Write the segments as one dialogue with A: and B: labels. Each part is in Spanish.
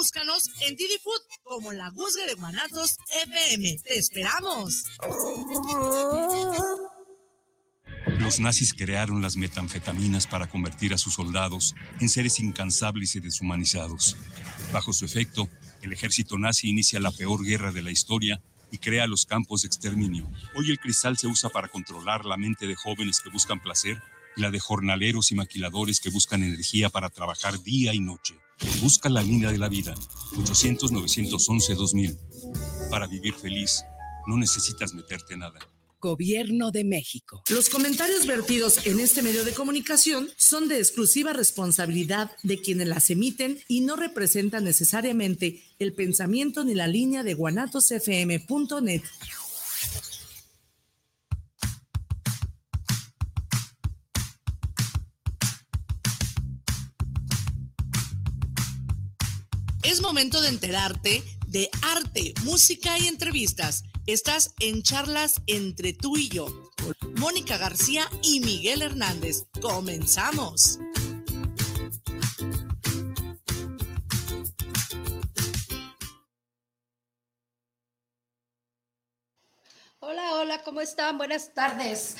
A: búscanos en Didi como la Guzga de Guanatos FM. ¡Te esperamos!
B: Los nazis crearon las metanfetaminas para convertir a sus soldados en seres incansables y deshumanizados. Bajo su efecto, el ejército nazi inicia la peor guerra de la historia y crea los campos de exterminio. Hoy el cristal se usa para controlar la mente de jóvenes que buscan placer y la de jornaleros y maquiladores que buscan energía para trabajar día y noche. Busca la línea de la vida. 800-911-2000. Para vivir feliz, no necesitas meterte nada.
A: Gobierno de México. Los comentarios vertidos en este medio de comunicación son de exclusiva responsabilidad de quienes las emiten y no representan necesariamente el pensamiento ni la línea de guanatosfm.net. momento de enterarte de arte, música y entrevistas Estás en charlas entre tú y yo, Mónica García y Miguel Hernández. Comenzamos.
C: Hola, ¿cómo están? Buenas tardes.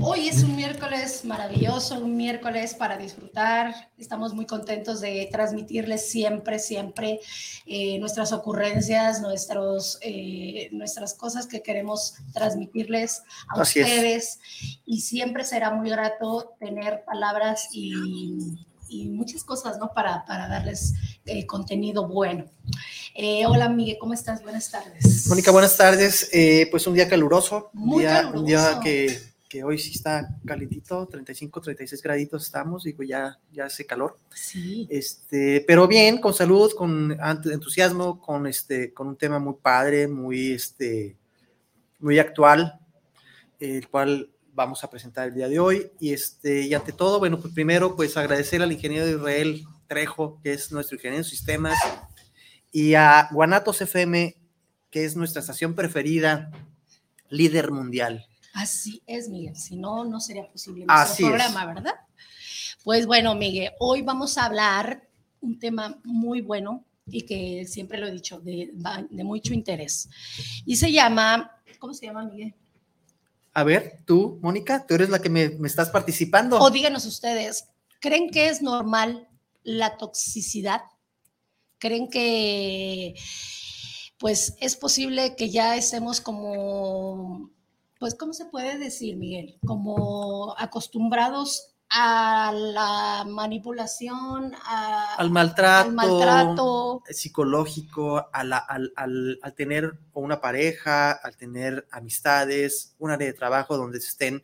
C: Hoy es un miércoles maravilloso, un miércoles para disfrutar. Estamos muy contentos de transmitirles siempre, siempre eh, nuestras ocurrencias, nuestros, eh, nuestras cosas que queremos transmitirles a ustedes. Y siempre será muy grato tener palabras y, muchas cosas, ¿no? Para, para darles eh, contenido bueno. Hola, Miguel, ¿cómo estás? Buenas tardes.
D: Mónica, buenas tardes. pues un día caluroso. Muy caluroso. Un día que hoy sí está calentito, 35, 36 graditos estamos, digo, ya, ya hace calor. Sí. Este, pero bien, con salud, con entusiasmo, con, este, con un tema muy padre, muy, este, muy actual, el cual vamos a presentar el día de hoy. Y, este, y ante todo, bueno, pues primero, pues agradecer al ingeniero Israel Trejo, que es nuestro ingeniero de sistemas, y a Guanatos FM, que es nuestra estación preferida, líder mundial.
C: Así es, Miguel. Si no, no sería posible nuestro programa, ¿verdad? Pues bueno, Miguel, hoy vamos a hablar un tema muy bueno y que siempre lo he dicho, de, mucho interés. Y se llama, ¿cómo se llama, Miguel?
D: A ver, tú, Mónica, tú eres la que me, me estás participando.
C: O díganos ustedes, ¿creen que es normal la toxicidad? ¿Creen que pues es posible que ya estemos como pues, ¿cómo se puede decir, Miguel? Como acostumbrados a la manipulación,
D: al, maltrato, psicológico, al, tener una pareja, al tener amistades, un área de trabajo donde se estén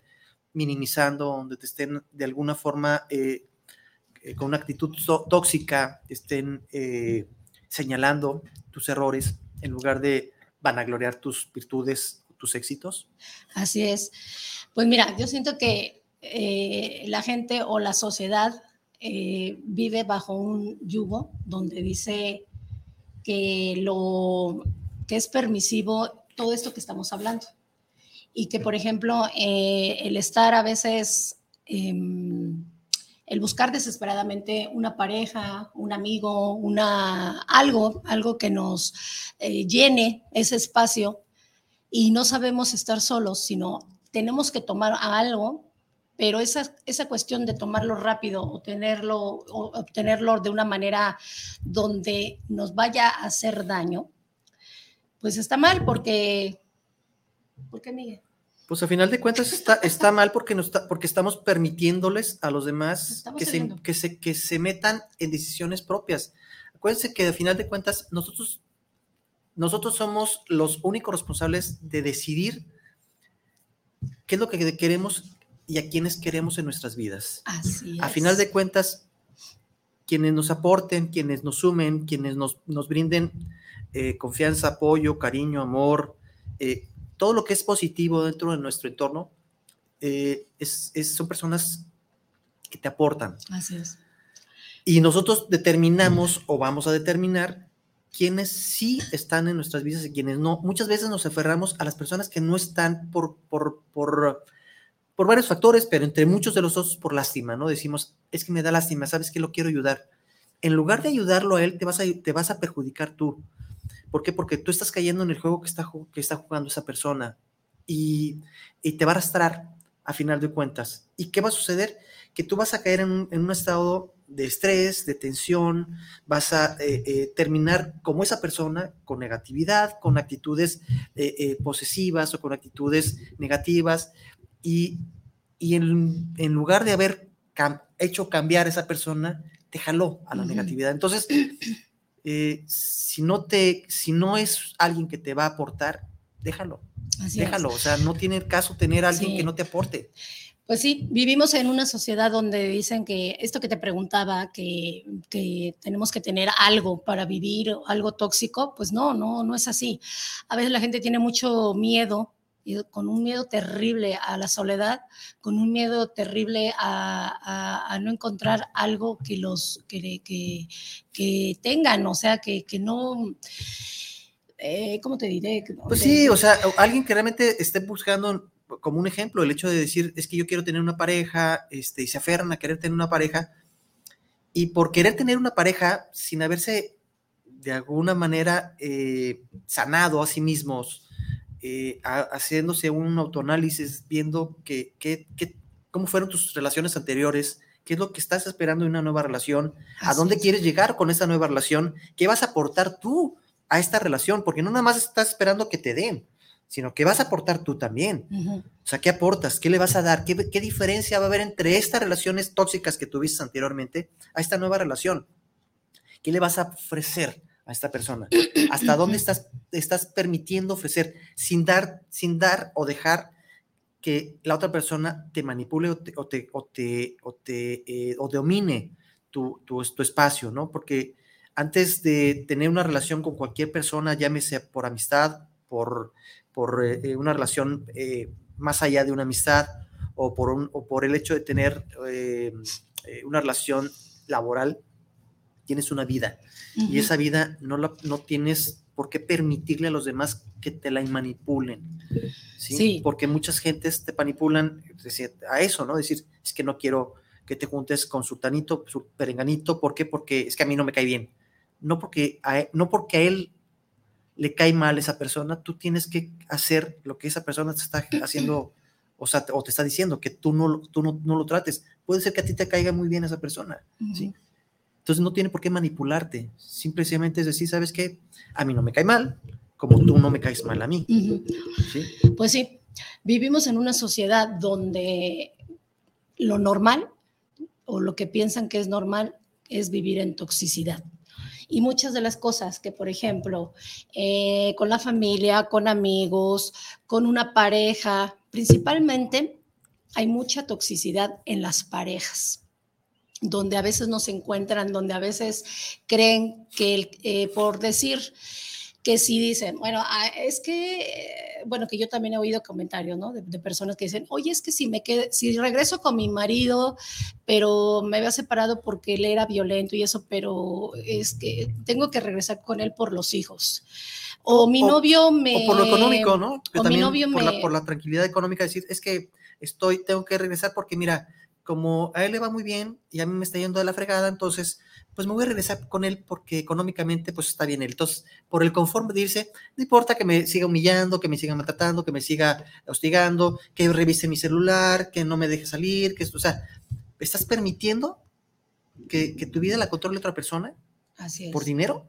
D: minimizando, donde te estén de alguna forma eh, eh, con una actitud tóxica, estén eh, señalando tus errores en lugar de vanagloriar tus virtudes tus éxitos?
C: Así es. Pues mira, yo siento que eh, la gente o la sociedad vive bajo un yugo donde dice que lo que es permisivo todo esto que estamos hablando y que por ejemplo el estar a veces em, el buscar desesperadamente una pareja, un amigo, una algo, algo que nos llene ese espacio, y no sabemos estar solos, sino tenemos que tomar algo, pero esa, esa cuestión de tomarlo rápido o tenerlo, o obtenerlo de una manera donde nos vaya a hacer daño, pues está mal porque... ¿Por qué, Miguel?
D: Pues a final de cuentas está, está mal porque, no está, porque estamos permitiéndoles a los demás que se, que, se, que se metan en decisiones propias. Acuérdense que a final de cuentas nosotros nosotros somos los únicos responsables de decidir qué es lo que queremos y a quiénes queremos en nuestras vidas.
C: Así
D: A final de cuentas, quienes nos aporten, quienes nos sumen, quienes nos, brinden eh, confianza, apoyo, cariño, amor, eh, todo lo que es positivo dentro de nuestro entorno, eh, es, son personas que te aportan.
C: Así es.
D: Y nosotros determinamos o vamos a determinar quienes sí están en nuestras vidas y quienes no. Muchas veces nos aferramos a las personas que no están por, por, por, por varios factores, pero entre muchos de los otros por lástima, ¿no? Decimos, es que me da lástima, ¿sabes que lo quiero ayudar? en lugar de ayudarlo a él, te vas a, te vas a perjudicar tú. ¿Por qué? Porque tú estás cayendo en el juego que está, que está jugando esa persona y, y te va a arrastrar a final de cuentas. ¿Y qué va a suceder? Que tú vas a caer en un, en un estado de estrés, de tensión, vas a eh, eh, terminar como esa persona con negatividad, con actitudes eh, posesivas o con actitudes negativas y, y en, en, lugar de haber hecho cambiar a esa persona, te jaló a la negatividad. Entonces, si, no te, si no es alguien que te va a aportar, déjalo. déjalo, o sea, no tiene caso tener a alguien que no te aporte.
C: Pues sí, vivimos en una sociedad donde dicen que esto que te preguntaba, que, tenemos que tener algo para vivir, algo tóxico, pues no, no, no es así. A veces la gente tiene mucho miedo, con un miedo terrible a la soledad, con un miedo terrible a, no encontrar algo que los que, que, tengan, o sea, que, no... Eh, ¿Cómo te diré?
D: Pues sí, o sea, alguien que realmente esté buscando como un ejemplo, el hecho de decir, es que yo quiero tener una pareja, este, y se aferran a querer tener una pareja, y por querer tener una pareja sin haberse de alguna manera eh, sanado a sí mismos, eh, haciéndose un autoanálisis, viendo que, cómo fueron tus relaciones anteriores, qué es lo que estás esperando en una nueva relación, a dónde quieres llegar con esa nueva relación, qué vas a aportar tú a esta relación, porque no nada más estás esperando que te den, sino que vas a aportar tú también. O sea, ¿qué aportas? ¿Qué le vas a dar? ¿Qué, diferencia va a haber entre estas relaciones tóxicas que tuviste anteriormente a esta nueva relación? ¿Qué le vas a ofrecer a esta persona? ¿Hasta dónde estás, estás permitiendo ofrecer sin dar, sin dar o dejar que la otra persona te manipule o te, o te, o te, o te eh, domine tu, tu, tu espacio, ¿no? Porque antes de tener una relación con cualquier persona, llámese por amistad, por por eh, eh, una relación eh, más allá de una amistad o por, un, o por el hecho de tener una relación laboral, tienes una vida y esa vida no, la, no tienes por qué permitirle a los demás que te la manipulen. ¿sí? Porque muchas gentes te manipulan a eso, ¿no? Decir, es que no quiero que te juntes con su tanito, su perenganito, ¿por qué? Porque es que a mí no me cae bien. No porque a no porque a él le cae mal esa persona, tú tienes que hacer lo que esa persona te está haciendo o, sea, o te está diciendo, que tú, no, tú no, lo trates. Puede ser que a ti te caiga muy bien esa persona, ¿sí? Entonces no tiene por qué manipularte. Simplemente es decir, ¿sabes qué? A mí no me cae mal, como tú no me caes mal a mí.
C: Pues sí, vivimos en una sociedad donde lo normal o lo que piensan que es normal es vivir en toxicidad y muchas de las cosas que, por ejemplo, eh, con la familia, con amigos, con una pareja, principalmente hay mucha toxicidad en las parejas donde a veces no se encuentran, donde a veces creen que eh, por decir, que sí dicen, bueno, ah, es que, bueno, que yo también he oído comentarios, ¿no? De, personas que dicen, oye, es que si me quedo, si regreso con mi marido, pero me había separado porque él era violento y eso, pero es que tengo que regresar con él por los hijos. O, mi novio me...
D: O por lo económico, ¿no? o mi novio por, me... la, por la tranquilidad económica, decir, es que estoy, tengo que regresar porque mira, como a él le va muy bien y a mí me está yendo de la fregada, entonces pues me voy a regresar con él porque económicamente pues está bien él. Entonces, por el conforme de irse, no importa que me siga humillando, que me siga maltratando, que me siga hostigando, que revise mi celular, que no me deje salir, que esto, o sea, ¿estás permitiendo que, tu vida la controle otra persona?
C: Así es.
D: ¿Por dinero?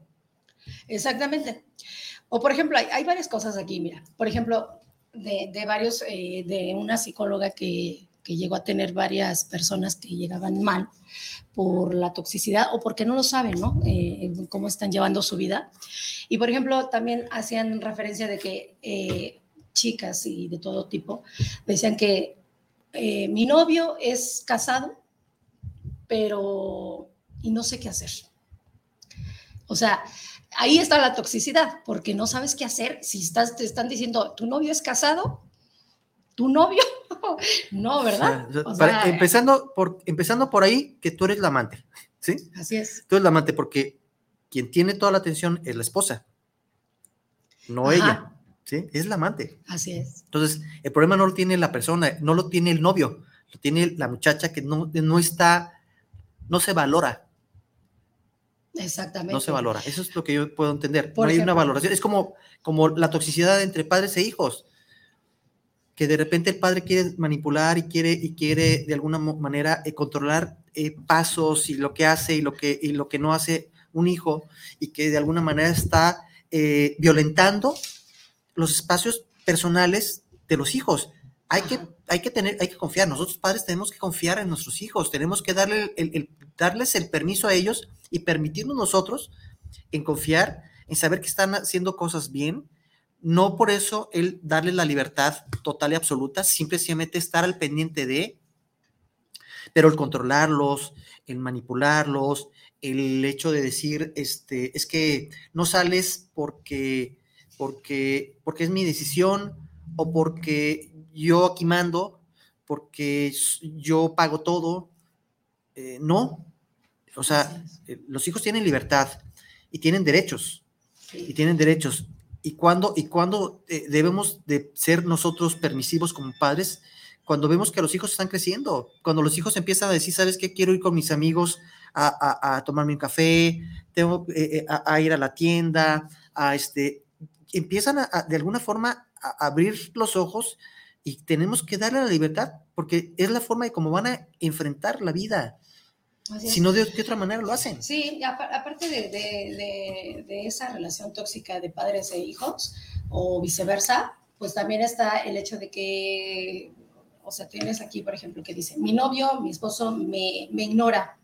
C: Exactamente. O por ejemplo, hay, varias cosas aquí, mira, por ejemplo, de, varios, eh, de una psicóloga que, que llegó a tener varias personas que llegaban mal por la toxicidad o porque no lo saben, ¿no? Eh, cómo están llevando su vida. Y por ejemplo, también hacían referencia de que eh, chicas y de todo tipo decían que eh, mi novio es casado, pero y no sé qué hacer. O sea, ahí está la toxicidad, porque no sabes qué hacer si estás, te están diciendo, tu novio es casado, tu novio no, ¿verdad?
D: empezando, por, empezando por ahí, que tú eres la amante, ¿sí?
C: Así es.
D: Tú eres la amante porque quien tiene toda la atención es la esposa, no ella, ¿sí? Es la amante.
C: Así es.
D: Entonces, el problema no lo tiene la persona, no lo tiene el novio, lo tiene la muchacha que no, no está, no se valora.
C: Exactamente.
D: No se valora. Eso es lo que yo puedo entender. no hay una valoración. Es como, como la toxicidad entre padres e hijos. Que de repente el padre quiere manipular y quiere, y quiere de alguna manera eh, controlar eh, pasos y lo que hace y lo que, y lo que no hace un hijo y que de alguna manera está eh, violentando los espacios personales de los hijos. Hay que, hay que tener, hay que confiar. Nosotros padres tenemos que confiar en nuestros hijos. Tenemos que darle el, darles el permiso a ellos y permitirnos nosotros en confiar, en saber que están haciendo cosas bien. No por eso el darle la libertad total y absoluta, simplemente estar al pendiente de, pero el controlarlos, el manipularlos, el hecho de decir, este, es que no sales porque, porque, porque es mi decisión o porque yo aquí mando porque yo pago todo. Eh, no, o sea, eh, los hijos tienen libertad y tienen derechos, y tienen derechos. ¿Y cuando, y cuando eh, debemos de ser nosotros permisivos como padres? Cuando vemos que los hijos están creciendo, cuando los hijos empiezan a decir, ¿sabes qué? Quiero ir con mis amigos a, tomarme un café, tengo a, ir a la tienda, a este, empiezan a, de alguna forma a abrir los ojos y tenemos que darle la libertad porque es la forma de cómo van a enfrentar la vida. Si no, de, otra manera lo hacen.
C: Sí, aparte de, esa relación tóxica de padres e hijos o viceversa, pues también está el hecho de que, o sea, tienes aquí, por ejemplo, que dice, mi novio, mi esposo me, me ignora.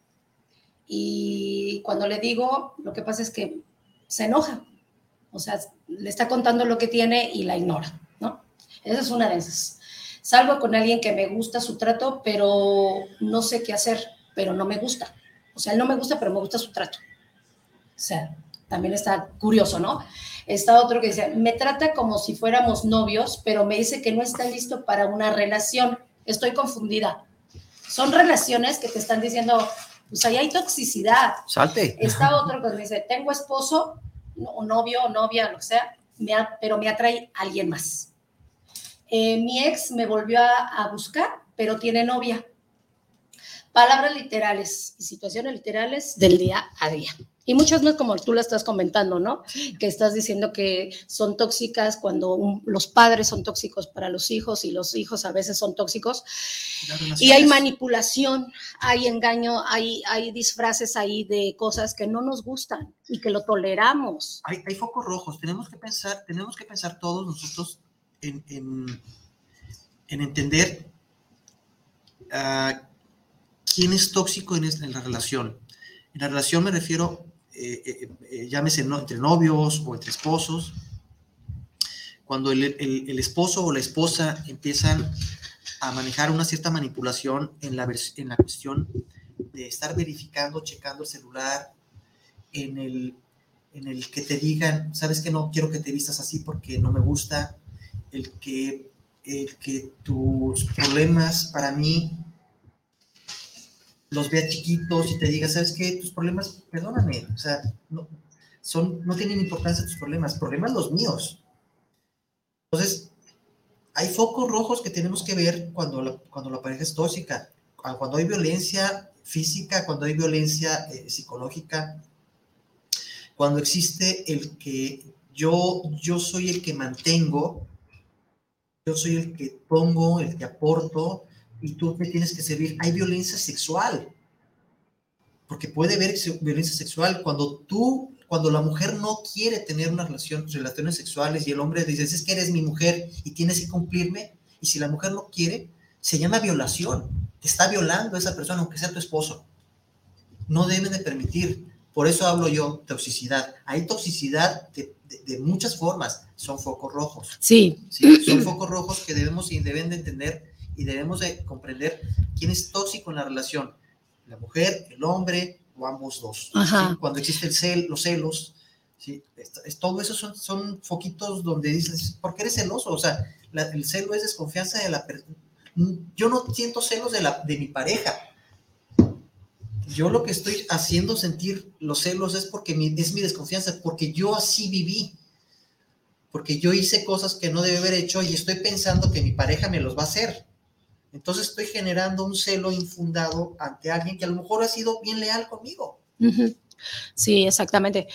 C: Y cuando le digo, lo que pasa es que se enoja. O sea, le está contando lo que tiene y la ignora. Esa es una de esas. Salgo con alguien que me gusta su trato, pero no sé qué hacer, pero no me gusta. O sea, él no me gusta, pero me gusta su trato. O sea, también está curioso, ¿no? Está otro que dice, me trata como si fuéramos novios, pero me dice que no está listo para una relación. Estoy confundida. Son relaciones que te están diciendo, pues ahí hay toxicidad.
D: Salte.
C: Está otro que me dice, tengo esposo, o novio, o novia, lo que sea, pero me atrae alguien más. Eh, mi ex me volvió a, buscar, pero tiene novia. Palabras literales y situaciones literales del día a día. Y muchas más como tú la estás comentando, ¿no? Que estás diciendo que son tóxicas cuando los padres son tóxicos para los hijos y los hijos a veces son tóxicos. Y hay manipulación, hay engaño, hay, hay disfraces ahí de cosas que no nos gustan y que lo toleramos.
D: Hay, hay focos rojos, tenemos que pensar, tenemos que pensar todos nosotros en, entender quién es tóxico en, la relación. En la relación me refiero, eh, eh, eh, llámese entre novios o entre esposos, cuando el, esposo o la esposa empiezan a manejar una cierta manipulación en la, en la cuestión de estar verificando, checando el celular, en el, en el que te digan, sabes que no quiero que te vistas así porque no me gusta, el que, el que tus problemas para mí los vea chiquitos y te diga, ¿sabes qué? Tus problemas, perdóname, o sea, no, son, no tienen importancia tus problemas, problemas los míos. Entonces, hay focos rojos que tenemos que ver cuando la, cuando la pareja es tóxica, cuando hay violencia física, cuando hay violencia eh, psicológica, cuando existe el que yo, yo soy el que mantengo yo soy el que pongo, el que aporto, y tú me tienes que servir. Hay violencia sexual, porque puede haber violencia sexual cuando tú, cuando la mujer no quiere tener una relación, relaciones sexuales y el hombre dice, es que eres mi mujer y tienes que cumplirme, y si la mujer no quiere, se llama violación. Te está violando esa persona, aunque sea tu esposo. No deben de permitir. Por eso hablo yo, toxicidad. Hay toxicidad de, de muchas formas son focos rojos.
C: Sí.
D: Son focos rojos que debemos y deben de entender y debemos de comprender quién es tóxico en la relación, la mujer, el hombre o ambos dos. Cuando existe el cel, los celos, ¿sí? Es, todo eso son, son foquitos donde dices, ¿por qué eres celoso? O sea, el celo es desconfianza de la persona. Yo no siento celos de, la, de mi pareja. Yo lo que estoy haciendo sentir los celos es porque es mi desconfianza, porque yo así viví porque yo hice cosas que no debe haber hecho y estoy pensando que mi pareja me los va a hacer. Entonces estoy generando un celo infundado ante alguien que a lo mejor ha sido bien leal conmigo.
C: Sí, exactamente.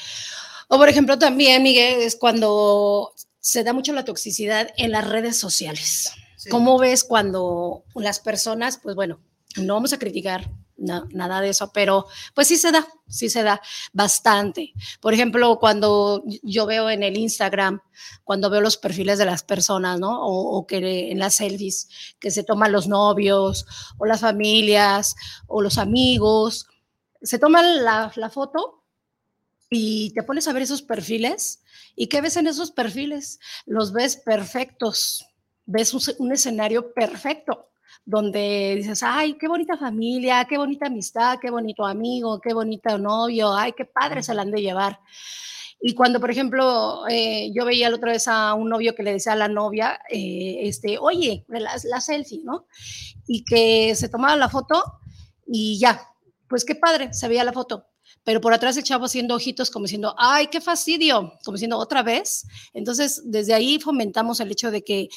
C: O por ejemplo también, Miguel, es cuando se da mucho la toxicidad en las redes sociales. ¿Cómo ves cuando las personas, pues bueno, no vamos a criticar nada de eso, pero pues sí se da, sí se da bastante. Por ejemplo, cuando yo veo en el Instagram, cuando veo los perfiles de las personas, ¿no? O, que en las selfies, que se toman los novios, o las familias, o los amigos, se toman la, la foto y te pones a ver esos perfiles. ¿Y qué ves en esos perfiles? Los ves perfectos, ves un escenario perfecto donde dices, ay, qué bonita familia, qué bonita amistad, qué bonito amigo, qué bonito novio, ay, qué padre se la han de llevar. Y cuando, por ejemplo, eh, yo veía la otra vez a un novio que le decía a la novia, eh, este, oye, la, la, selfie, ¿no? Y que se tomaba la foto y ya, pues qué padre, se veía la foto. Pero por atrás el chavo haciendo ojitos como diciendo, ay, qué fastidio, como diciendo otra vez. Entonces, desde ahí fomentamos el hecho de que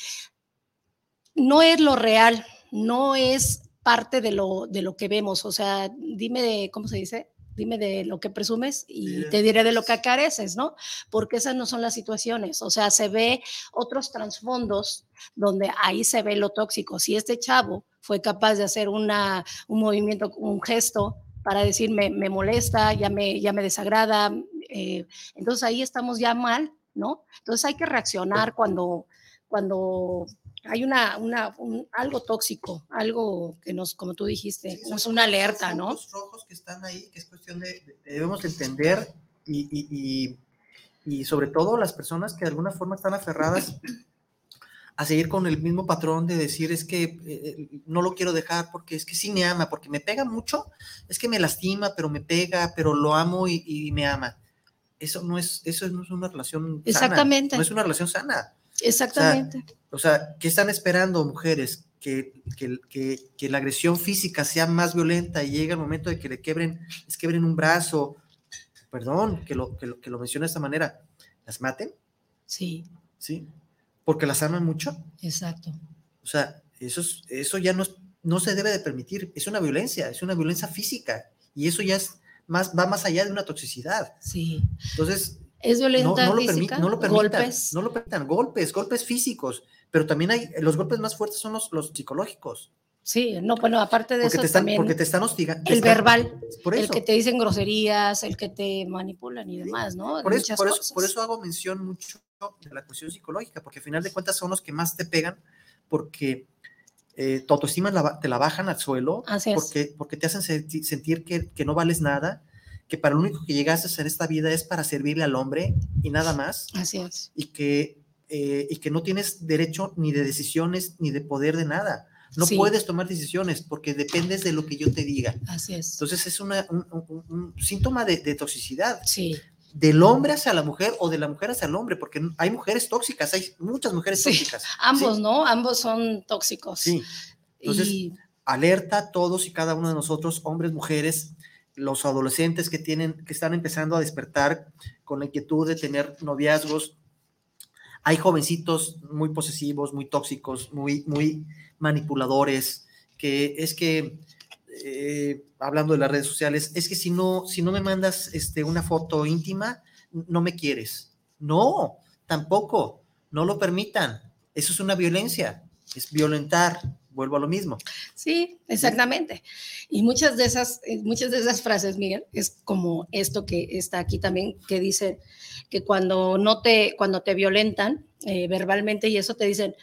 C: no es lo real, no es parte de lo, de lo que vemos. O sea, dime de, ¿cómo se dice? Dime de lo que presumes y te diré de lo que careces, ¿no? Porque esas no son las situaciones. O sea, se ve otros trasfondos donde ahí se ve lo tóxico. Si este chavo fue capaz de hacer una, un movimiento, un gesto para decir me, molesta, ya me, ya me desagrada, eh, entonces ahí estamos ya mal, ¿no? Entonces hay que reaccionar cuando, cuando hay una, una algo tóxico, algo que nos, como tú dijiste, es una alerta, ¿no?
D: Los rojos que están ahí, que es cuestión de, debemos entender y, y, y, sobre todo las personas que de alguna forma están aferradas a seguir con el mismo patrón de decir es que eh, eh, no lo quiero dejar porque es que sí me ama, porque me pega mucho, es que me lastima, pero me pega, pero lo amo y, me ama. Eso no es, eso no es una relación
C: Exactamente.
D: Sana, no es una relación sana.
C: Exactamente.
D: O sea, ¿qué están esperando mujeres? Que, que, que, la agresión física sea más violenta y llega el momento de que le quebren, les quebren un brazo, perdón que lo, que lo, que lo mencione de esta manera, ¿las maten?
C: Sí.
D: Sí, porque las aman mucho.
C: Exacto.
D: O sea, eso, eso ya no, no se debe de permitir, es una violencia, es una violencia física y eso ya es más, va más allá de una toxicidad.
C: Sí.
D: Entonces,
C: es violenta
D: no, lo
C: física,
D: no lo permitan, golpes. No lo permitan, golpes, golpes físicos, pero también hay, los golpes más fuertes son los, los psicológicos.
C: Sí, no, bueno, aparte de
D: porque
C: eso
D: te están,
C: también
D: Porque te están hostigando.
C: El verbal, el que te dicen groserías, el que te manipulan y demás, ¿no?
D: Por eso, por, eso, por eso hago mención mucho de la cuestión psicológica, porque al final de cuentas son los que más te pegan, porque eh, tu autoestima te la bajan al suelo, porque, porque te hacen sentir que, que no vales nada, que para lo único que llegaste a hacer esta vida es para servirle al hombre y nada más.
C: Así es.
D: Y que, eh, y que no tienes derecho ni de decisiones ni de poder de nada. No puedes tomar decisiones porque dependes de lo que yo te diga.
C: Así es.
D: Entonces es una, un, síntoma de, toxicidad.
C: Sí.
D: Del hombre hacia la mujer o de la mujer hacia el hombre, porque hay mujeres tóxicas, hay muchas mujeres tóxicas.
C: Ambos, ¿no? Ambos son tóxicos.
D: Sí. Entonces, alerta a todos y cada uno de nosotros, hombres, mujeres, los adolescentes que tienen, que están empezando a despertar con la inquietud de tener noviazgos. Hay jovencitos muy posesivos, muy tóxicos, muy, muy manipuladores, que es que, eh, hablando de las redes sociales, es que si no, si no me mandas este, una foto íntima, no me quieres. No, tampoco, no lo permitan. Eso es una violencia, es violentar, vuelvo a lo mismo.
C: Sí, exactamente. Y muchas de esas, eh, muchas de esas frases, Miguel, es como esto que está aquí también, que dice que cuando no te, cuando te violentan eh, verbalmente y eso te dicen,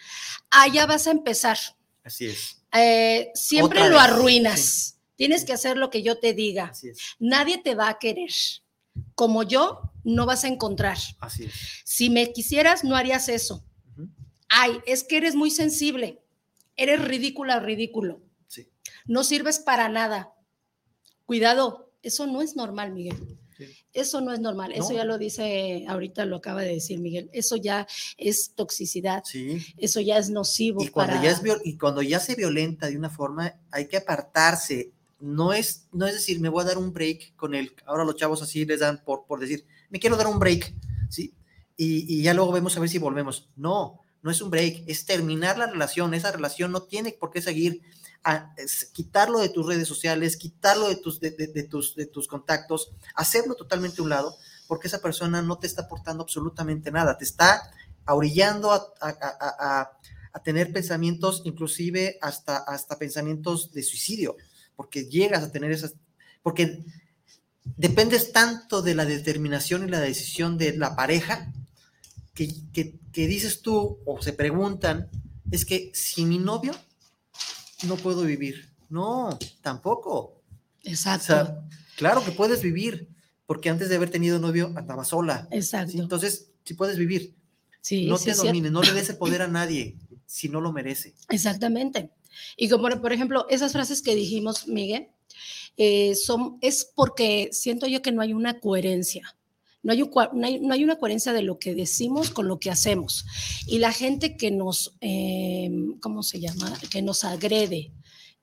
C: ah, ya vas a empezar.
D: Así es.
C: Eh, siempre lo arruinas. Tienes que hacer lo que yo te diga. Así es. Nadie te va a querer. Como yo, no vas a encontrar.
D: Así es.
C: Si me quisieras, no harías eso. Ay, es que eres muy sensible eres ridícula, ridículo.
D: Sí.
C: No sirves para nada. Cuidado, eso no es normal, Miguel. Eso no es normal. Eso ya lo dice, ahorita lo acaba de decir Miguel. Eso ya es toxicidad.
D: Sí.
C: Eso ya es nocivo.
D: Y cuando, ya, es, y cuando ya se violenta de una forma, hay que apartarse. No es, no es decir, me voy a dar un break con él. Ahora los chavos así les dan por, por decir, me quiero dar un break. ¿sí? Y, y ya luego vemos a ver si volvemos. No, no es un break, es terminar la relación. Esa relación no tiene por qué seguir. quitarlo de tus redes sociales, quitarlo de tus, de, tus, de tus contactos, hacerlo totalmente a un lado, porque esa persona no te está aportando absolutamente nada, te está orillando a, tener pensamientos, inclusive hasta, hasta pensamientos de suicidio, porque llegas a tener esas, porque dependes tanto de la determinación y la decisión de la pareja, que, que dices tú o se preguntan, es que si mi novio no puedo vivir. No, tampoco.
C: Exacto.
D: claro que puedes vivir, porque antes de haber tenido novio andaba sola.
C: Exacto.
D: Entonces, si puedes vivir. Sí, no te domines, no le des el poder a nadie si no lo merece.
C: Exactamente. Y como, por ejemplo, esas frases que dijimos, Miguel, eh, son, es porque siento yo que no hay una coherencia. No hay, no hay, una coherencia de lo que decimos con lo que hacemos. Y la gente que nos, eh, ¿cómo se llama? Que nos agrede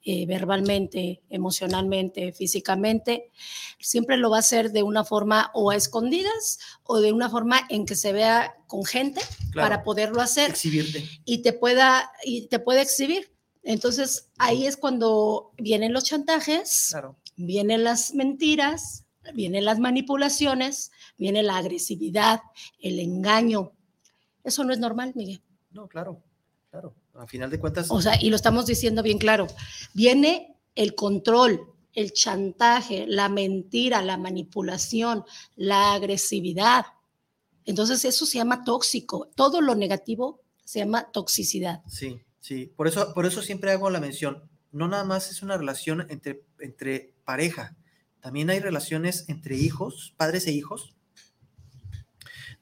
C: eh, verbalmente, emocionalmente, físicamente, siempre lo va a hacer de una forma o a escondidas o de una forma en que se vea con gente para poderlo hacer.
D: Exhibirte.
C: Y te pueda, y te puede exhibir. Entonces ahí es cuando vienen los chantajes, vienen las mentiras, vienen las manipulaciones, viene la agresividad, el engaño. Eso no es normal, Miguel.
D: No, claro, claro. A final de cuentas.
C: O sea, y lo estamos diciendo bien claro. Viene el control, el chantaje, la mentira, la manipulación, la agresividad. Entonces eso se llama tóxico. Todo lo negativo se llama toxicidad.
D: Sí, sí. Por eso, por eso siempre hago la mención. No nada más es una relación entre, entre pareja. También hay relaciones entre hijos, padres e hijos,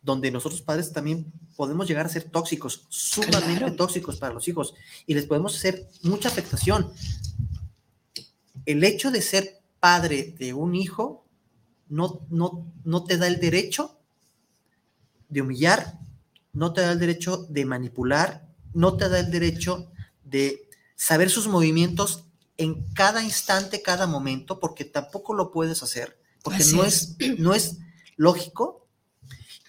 D: donde nosotros padres también podemos llegar a ser tóxicos, sumamente tóxicos para los hijos y les podemos hacer mucha afectación. El hecho de ser padre de un hijo no, no, no te da el derecho de humillar, no te da el derecho de manipular, no te da el derecho de saber sus movimientos en cada instante, cada momento, porque tampoco lo puedes hacer, porque no es, no es lógico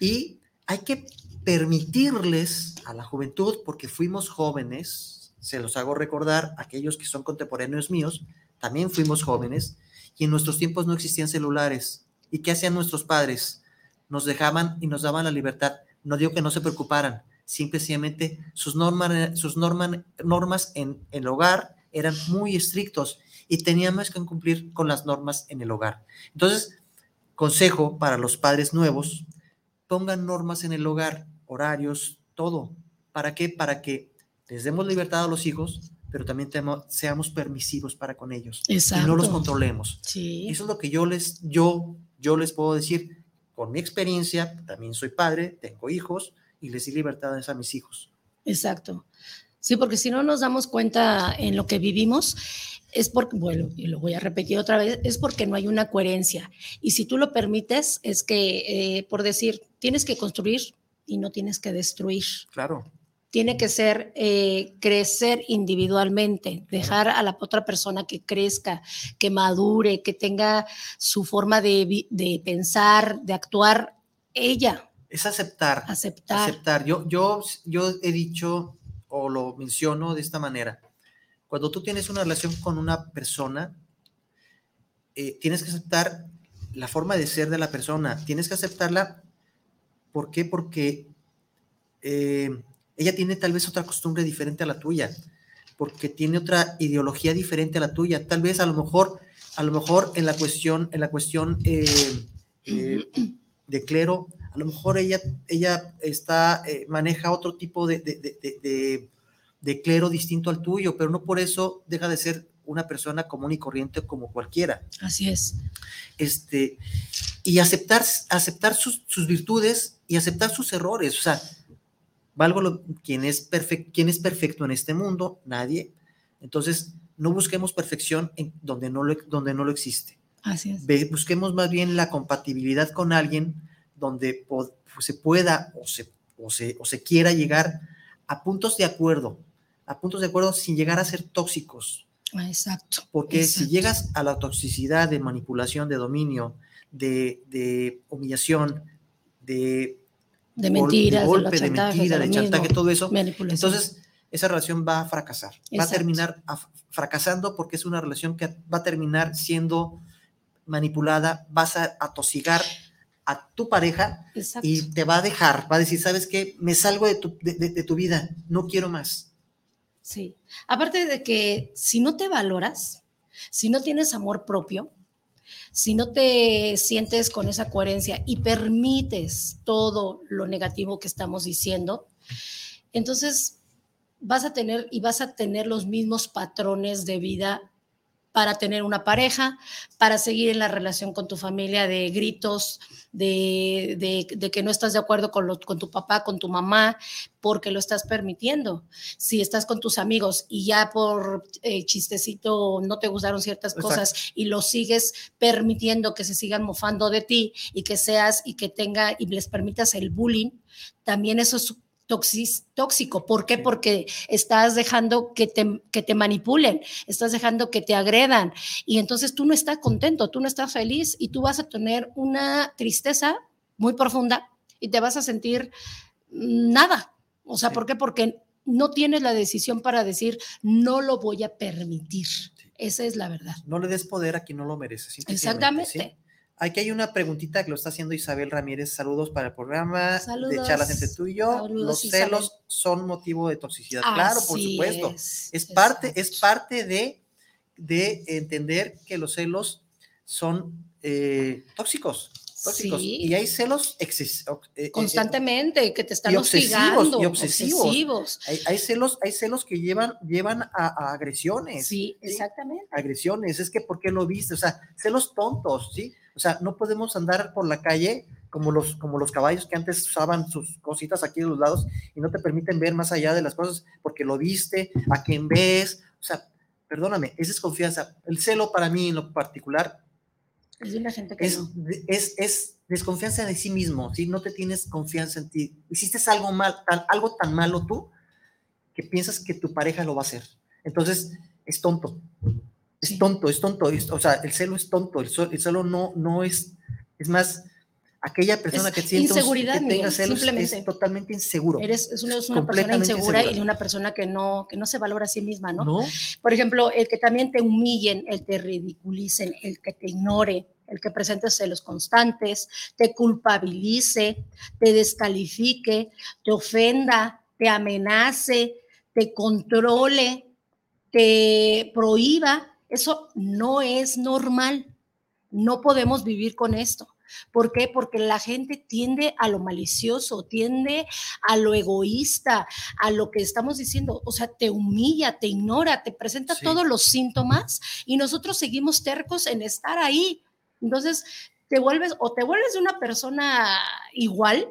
D: y hay que permitirles a la juventud, porque fuimos jóvenes, se los hago recordar, aquellos que son contemporáneos míos, también fuimos jóvenes, y en nuestros tiempos no existían celulares. ¿Y qué hacían nuestros padres? Nos dejaban y nos daban la libertad. No digo que no se preocuparan, simplemente sus, normas, sus normas en, en el hogar eran muy estrictos y teníamos que cumplir con las normas en el hogar. Entonces, consejo para los padres nuevos, pongan normas en el hogar, horarios, todo. ¿Para qué? Para que les demos libertad a los hijos, pero también seamos permisivos para con ellos y no los controlemos.
C: Sí.
D: Eso es lo que yo les, yo, yo les puedo decir con mi experiencia. También soy padre, tengo hijos y les di libertad a mis hijos.
C: Exacto. Sí, porque si no nos damos cuenta en lo que vivimos, es porque, bueno, y lo voy a repetir otra vez, es porque no hay una coherencia. Y si tú lo permites, es que, eh, por decir, tienes que construir y no tienes que destruir.
D: Claro.
C: Tiene que ser eh, crecer individualmente, dejar a la otra persona que crezca, que madure, que tenga su forma de, de pensar, de actuar ella.
D: Es aceptar.
C: Aceptar.
D: Aceptar. Yo, yo, yo he dicho o lo menciono de esta manera cuando tú tienes una relación con una persona, eh, tienes que aceptar la forma de ser de la persona. Tienes que aceptarla. ¿Por qué? Porque eh, ella tiene tal vez otra costumbre diferente a la tuya, porque tiene otra ideología diferente a la tuya. Tal vez a lo mejor, a lo mejor en la cuestión, en la cuestión eh, de clero, a lo mejor ella, ella está, maneja otro tipo de, de clero distinto al tuyo, pero no por eso deja de ser una persona común y corriente como cualquiera.
C: Así es.
D: Este, y aceptar, aceptar sus, virtudes y aceptar sus errores. O sea, valgo lo, ¿quién, es perfecto, ¿quién es perfecto en este mundo? Nadie. Entonces, no busquemos perfección en donde no lo, donde no lo existe.
C: Así es.
D: busquemos más bien la compatibilidad con alguien donde se pueda o se, o se, o se quiera llegar a puntos de acuerdo, a puntos de acuerdo sin llegar a ser tóxicos.
C: Ah, exacto.
D: Porque si llegas a la toxicidad de manipulación, de dominio, de, humillación, de,
C: de mentiras,
D: de golpe, de, mentira, de chantaje, todo eso, entonces esa relación va a fracasar, va a terminar fracasando porque es una relación que va a terminar siendo manipulada, vas a atosigar a tu pareja y te va a dejar, va a decir, ¿sabes qué? Me salgo de tu, de tu vida, no quiero más.
C: Sí, aparte de que si no te valoras, si no tienes amor propio, si no te sientes con esa coherencia y permites todo lo negativo que estamos diciendo, entonces vas a tener y vas a tener los mismos patrones de vida para tener una pareja, para seguir en la relación con tu familia de gritos, de, que no estás de acuerdo con, con, tu papá, con tu mamá, porque lo estás permitiendo. Si estás con tus amigos y ya por eh, chistecito no te gustaron ciertas cosas y lo sigues permitiendo que se sigan mofando de ti y que seas y que tenga y les permitas el bullying, también eso es tóxico. ¿Por qué? Porque estás dejando que te, que te manipulen, estás dejando que te agredan y entonces tú no estás contento, tú no estás feliz y tú vas a tener una tristeza muy profunda y te vas a sentir nada. O sea, ¿por qué? Porque no tienes la decisión para decir, no lo voy a permitir. Esa es la verdad.
D: No le des poder a quien no lo merece.
C: Exactamente.
D: Aquí hay una preguntita que lo está haciendo Isabel Ramírez. Saludos para el programa de charlas entre tú y yo. Los celos son motivo de toxicidad. claro, por supuesto. Es, parte, es parte de, de entender que los celos son eh, tóxicos. Tóxicos. Y hay celos.
C: Eh, eh, Constantemente, que te están
D: y obsesivos, y obsesivos. Hay, celos, hay celos que llevan, llevan a, agresiones.
C: Sí, exactamente.
D: Agresiones. Es que, ¿por qué lo viste? O sea, celos tontos, ¿sí? O sea, no podemos andar por la calle como los, como los caballos que antes usaban sus cositas aquí de los lados y no te permiten ver más allá de las cosas porque lo viste, a quien ves. O sea, perdóname, es desconfianza. El celo para mí en lo particular
C: es, una gente que
D: es, desconfianza de sí mismo, si no te tienes confianza en ti. Hiciste algo mal, algo tan malo tú que piensas que tu pareja lo va a hacer. Entonces, es tonto. Es tonto, es tonto. o sea, el celo es tonto. El, celo no, no es. Es más, aquella persona que siente
C: inseguridad, que tenga celos
D: es totalmente inseguro.
C: Eres es una, persona insegura y una persona que no, que no se valora a sí misma, ¿no? Por ejemplo, el que también te humillen, el que te ridiculicen, el que te ignore, el que presente celos constantes, te culpabilice, te descalifique, te ofenda, te amenace, te controle, te prohíba eso no es normal. No podemos vivir con esto. ¿Por qué? Porque la gente tiende a lo malicioso, tiende a lo egoísta, a lo que estamos diciendo. O sea, te humilla, te ignora, te presenta todos los síntomas y nosotros seguimos tercos en estar ahí. Entonces, te vuelves o te vuelves una persona igual.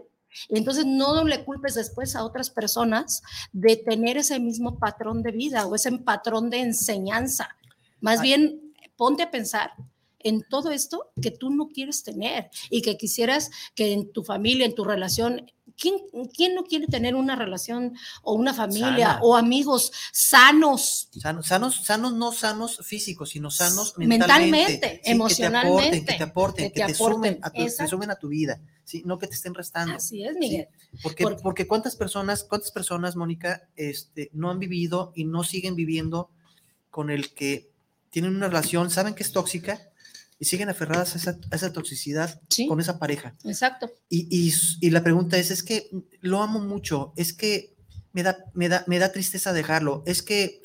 C: Y entonces no le culpes después a otras personas de tener ese mismo patrón de vida o ese patrón de enseñanza. Más bien, ponte a pensar en todo esto que tú no quieres tener y que quisieras que en tu familia, en tu relación, ¿quién, quién no quiere tener una relación o una familia o amigos sanos?
D: Sanos, sanos, sanos, no sanos físicos, sino sanos mentalmente, emocionalmente. Que te aporten, que te, sumen, a tu, te sumen a tu vida, ¿sí? no que te estén restando.
C: Así es, Miguel.
D: Porque, porque, cuántas personas, cuántas personas, Mónica, este, no han vivido y no siguen viviendo con el que tienen una relación, saben que es tóxica y siguen aferradas a esa, toxicidad con esa pareja.
C: Exacto.
D: Y, y, la pregunta es, es que lo amo mucho, es que me da, me da, me da tristeza dejarlo, es que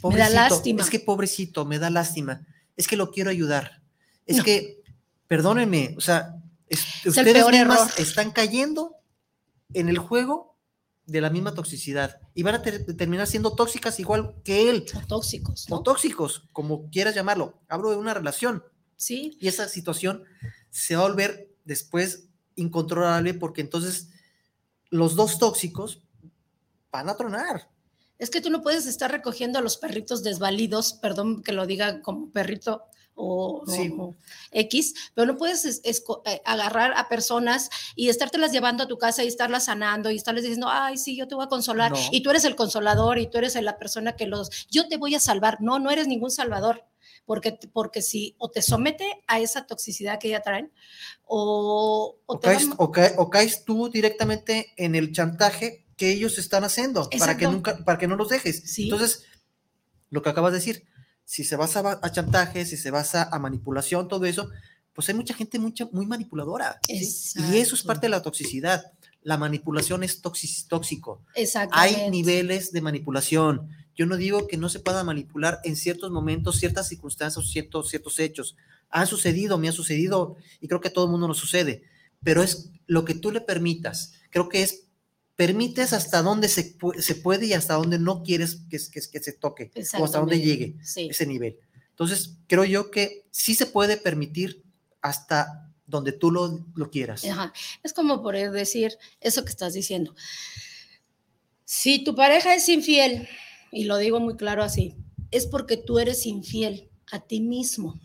D: pobrecito, me da lástima. es que pobrecito, me da lástima, es que lo quiero ayudar, es que, perdónenme, o sea, ustedes mismas están cayendo en el juego de la misma toxicidad y van a terminar siendo tóxicas igual que él.
C: O tóxicos.
D: O tóxicos, como quieras llamarlo. Hablo de una relación.
C: Sí.
D: Y esa situación se va a volver después incontrolable porque entonces los dos tóxicos van a tronar.
C: Es que tú no puedes estar recogiendo a los perritos desvalidos, perdón que lo diga como perrito, o, X, pero no puedes eh, agarrar a personas y estártelas llevando a tu casa y estarlas sanando y estarles diciendo, ay, sí, yo te voy a consolar y tú eres el consolador y tú eres la persona que los, yo te voy a salvar. No, no eres ningún salvador. Porque, porque si o te somete a esa toxicidad que ya traen o,
D: o, caes, o, caes, tú directamente en el chantaje que ellos están haciendo para que nunca, para que no los dejes. Entonces, lo que acabas de decir, si se basa a, chantaje, si se basa a manipulación, todo eso, pues hay mucha gente mucha, muy manipuladora. Y eso es parte de la toxicidad. La manipulación es tóxico. Hay niveles de manipulación. Yo no digo que no se pueda manipular en ciertos momentos, ciertas circunstancias, ciertos, ciertos hechos. Ha sucedido, me ha sucedido y creo que a todo el mundo nos sucede. Pero es lo que tú le permitas. Creo que es permites hasta dónde se, se puede y hasta dónde no quieres que, que, que se toque o hasta dónde llegue ese nivel. Entonces, creo yo que sí se puede permitir hasta donde tú lo, lo quieras.
C: Es como por decir eso que estás diciendo. Si tu pareja es infiel, y lo digo muy claro así, es porque tú eres infiel a ti mismo,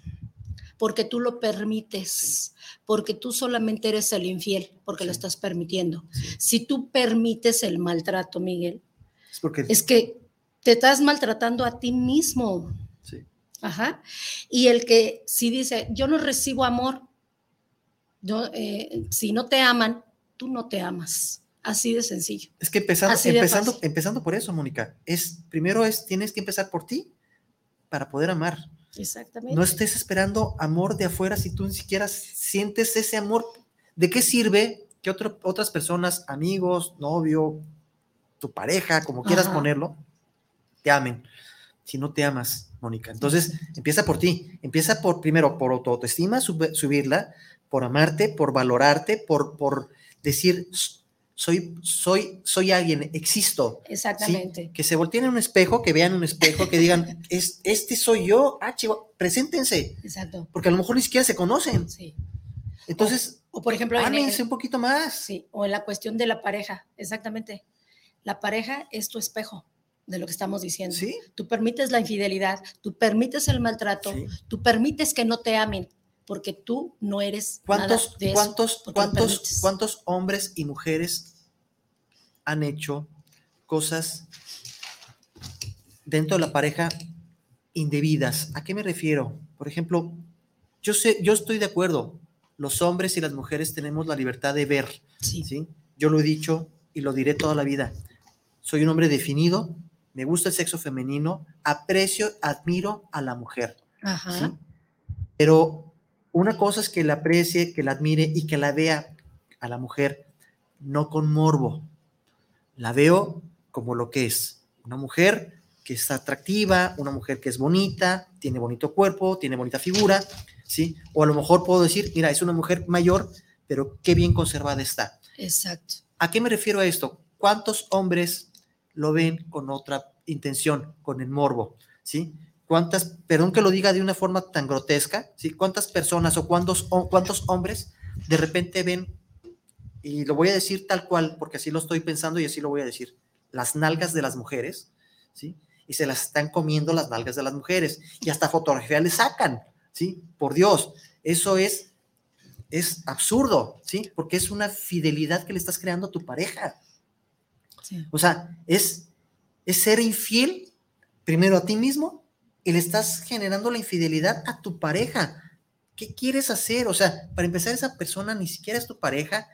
C: porque tú lo permites, porque tú solamente eres el infiel, porque lo estás permitiendo. Si tú permites el maltrato, Miguel, es, porque... es que te estás maltratando a ti mismo. Sí. Ajá. Y el que si dice, yo no recibo amor, eh, si no te aman, tú no te amas. Así de sencillo.
D: Es que empezando, empezando, empezando por eso, Mónica, es primero es tienes que empezar por ti para poder amar.
C: Exactamente.
D: No estés esperando amor de afuera si tú ni siquiera sientes ese amor. ¿De qué sirve que otras personas, amigos, novio, tu pareja, como quieras ponerlo, te amen? Si no te amas, Mónica. Entonces, empieza por ti. Empieza por, primero, por autoestima, subirla, por amarte, por valorarte, por, por decir, soy, soy, soy alguien, existo.
C: Exactamente.
D: Que se volteen en un espejo, que vean un espejo, que digan, es, este soy yo, ah, chivo, preséntense.
C: Exacto.
D: Porque a lo mejor ni siquiera se conocen. Sí. Entonces,
C: o, por ejemplo,
D: ámense un poquito más.
C: Sí, o en la cuestión de la pareja, exactamente. La pareja es tu espejo de lo que estamos diciendo. ¿Sí? Tú permites la infidelidad, tú permites el maltrato, tú permites que no te amen, porque tú no eres
D: ¿Cuántos,
C: nada
D: ¿cuántos, cuántos, cuántos hombres y mujeres han hecho cosas dentro de la pareja indebidas? ¿A qué me refiero? Por ejemplo, yo sé, yo estoy de acuerdo. Los hombres y las mujeres tenemos la libertad de ver. Sí. Yo lo he dicho y lo diré toda la vida. Soy un hombre definido, me gusta el sexo femenino, aprecio, admiro a la mujer. Ajá. Pero una cosa es que la aprecie, que la admire y que la vea a la mujer, no con morbo. La veo como lo que es, una mujer que es atractiva, una mujer que es bonita, tiene bonito cuerpo, tiene bonita figura, ¿sí? O a lo mejor puedo decir, mira, es una mujer mayor, pero qué bien conservada está.
C: Exacto.
D: ¿A qué me refiero a esto? ¿Cuántos hombres lo ven con otra intención, con el morbo, ¿sí? Cuántas, perdón que lo diga de una forma tan grotesca, ¿sí? cuántas personas o cuántos, cuántos hombres de repente ven, y lo voy a decir tal cual, porque así lo estoy pensando y así lo voy a decir, las nalgas de las mujeres, ¿sí? Y se las están comiendo las nalgas de las mujeres, y hasta fotografía le sacan, ¿sí? Por Dios, eso es, es absurdo, ¿sí? Porque es una fidelidad que le estás creando a tu pareja. O sea, es, es ser infiel primero a ti mismo y le estás generando la infidelidad a tu pareja. ¿Qué quieres hacer? O sea, para empezar, esa persona ni siquiera es tu pareja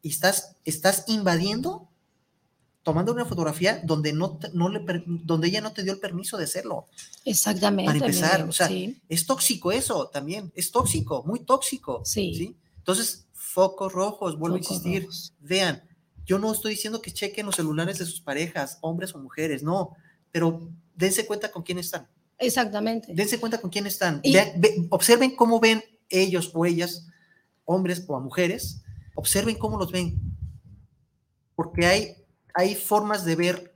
D: y estás, estás invadiendo, tomando una fotografía donde, no, no le, donde ella no te dio el permiso de hacerlo.
C: Exactamente.
D: Para empezar, o sea, es tóxico eso también, es tóxico, muy tóxico. Sí. Entonces, focos rojos, vuelvo a insistir, vean, yo no estoy diciendo que chequen los celulares de sus parejas, hombres o mujeres, no, pero dense cuenta con quién están.
C: Exactamente.
D: Dense cuenta con quién están. observen cómo ven ellos o ellas, hombres o mujeres, observen cómo los ven. Porque hay, hay formas de ver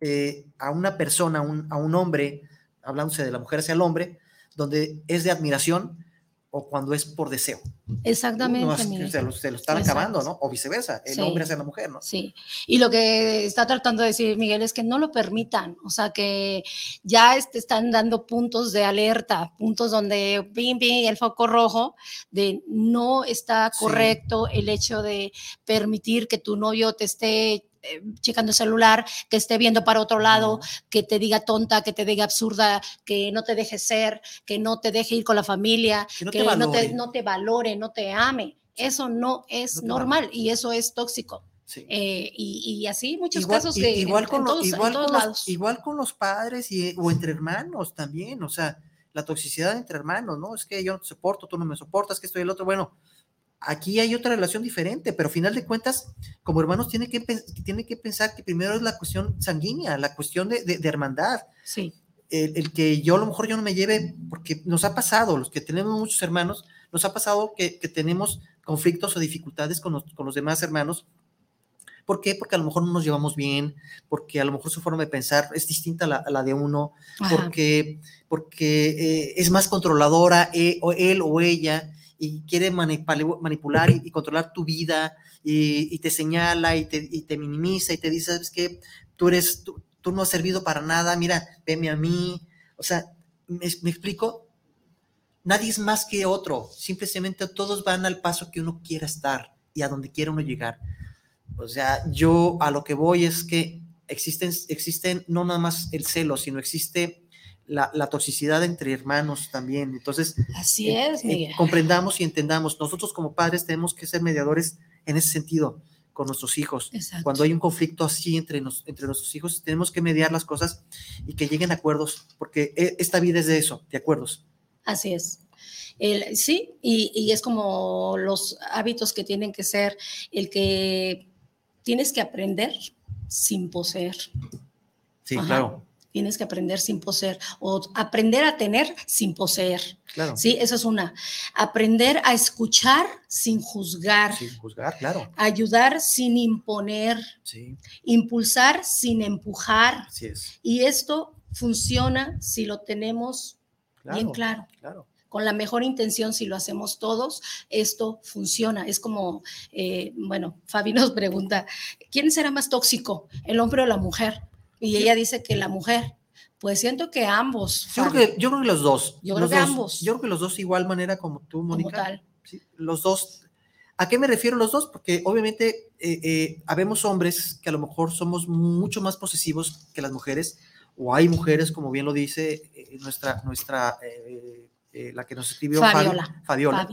D: eh, a una persona, a un hombre, hablándose de la mujer hacia el hombre, donde es de admiración, o cuando es por deseo.
C: Exactamente.
D: se, lo, están acabando, ¿no? O viceversa, el hombre hacia la mujer, ¿no?
C: Sí. Y lo que está tratando de decir Miguel es que no lo permitan, o sea, que ya están dando puntos de alerta, puntos donde pim, pim, el foco rojo de no está correcto el hecho de permitir que tu novio te esté eh, checando el celular, que esté viendo para otro lado, que te diga tonta, que te diga absurda, que no te deje ser, que no te deje ir con la familia, que no, te, no, te, valore, no te ame. Eso no es normal y eso es tóxico. Eh, y, así muchos casos que
D: igual con, todos, igual, con los, igual con los padres y, o entre hermanos también, o sea, la toxicidad entre hermanos, ¿no? Es que yo no te soporto, tú no me soportas, que estoy el otro, bueno, aquí hay otra relación diferente, pero al final de cuentas, como hermanos, tiene que, tiene que pensar que primero es la cuestión sanguínea, la cuestión de, de, hermandad.
C: Sí.
D: El, que yo a lo mejor yo no me lleve, porque nos ha pasado, los que tenemos muchos hermanos, nos ha pasado que, que tenemos conflictos o dificultades con los, con los demás hermanos ¿Por qué? Porque a lo mejor no nos llevamos bien, porque a lo mejor su forma de pensar es distinta a la, de uno, porque, porque eh, es más controladora eh, o él o ella y quiere manipular y, controlar tu vida y, te señala y te, minimiza y te dice, ¿sabes qué? Tú eres, tú, no has servido para nada, mira, veme a mí. O sea, ¿me, me explico? Nadie es más que otro, simplemente todos van al paso que uno quiera estar y a donde quiera uno llegar. O sea, yo a lo que voy es que existen, existen no nada más el celo, sino existe la, toxicidad entre hermanos también. Entonces,
C: así es,
D: eh, comprendamos y entendamos. Nosotros como padres tenemos que ser mediadores en ese sentido con nuestros hijos. Cuando hay un conflicto así entre, entre nuestros hijos, tenemos que mediar las cosas y que lleguen a acuerdos, porque eh, esta vida es de eso, de acuerdos.
C: Así es. sí, y, y, es como los hábitos que tienen que ser el que tienes que aprender sin poseer.
D: Sí, claro.
C: Tienes que aprender sin poseer o aprender a tener sin poseer.
D: Claro.
C: Sí, eso es una. Aprender a escuchar sin juzgar.
D: Sin juzgar, claro.
C: Ayudar sin imponer.
D: Sí.
C: Impulsar sin empujar.
D: Así es.
C: Y esto funciona si lo tenemos bien claro.
D: Claro
C: con la mejor intención, si lo hacemos todos, esto funciona. Es como, eh, bueno, Fabi nos pregunta, ¿quién será más tóxico, el hombre o la mujer? Y ella dice que la mujer. Pues siento que ambos.
D: Yo creo que, yo creo que los dos.
C: Yo creo
D: que
C: ambos.
D: Yo creo que los dos igual manera como tú, Mónica. Los dos. ¿A qué me refiero los dos? Porque obviamente eh, eh, habemos hombres que a lo mejor somos mucho más posesivos que las mujeres, o hay mujeres, como bien lo dice nuestra, nuestra eh, la que nos escribió
C: Fabiola,
D: Fabiola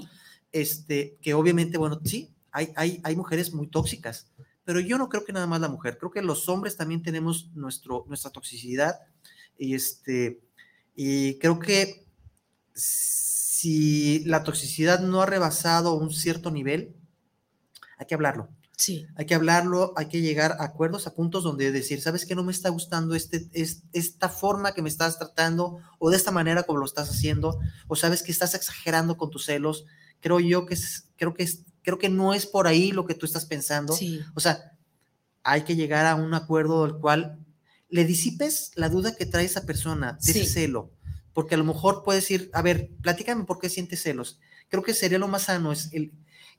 D: este, que obviamente, bueno, sí, hay, hay, hay mujeres muy tóxicas, pero yo no creo que nada más la mujer, creo que los hombres también tenemos nuestro, nuestra toxicidad y, este, y creo que si la toxicidad no ha rebasado un cierto nivel, hay que hablarlo.
C: Sí.
D: Hay que hablarlo, hay que llegar a acuerdos, a puntos donde decir, ¿sabes qué? No me está gustando este, esta forma que me estás tratando o de esta manera como lo estás haciendo, o sabes que estás exagerando con tus celos. Creo yo que, creo que, creo que no es por ahí lo que tú estás pensando. O sea, hay que llegar a un acuerdo del cual le disipes la duda que trae esa persona de ese celo, porque a lo mejor puedes decir, a ver, platícame por qué sientes celos. Creo que sería lo más sano, es el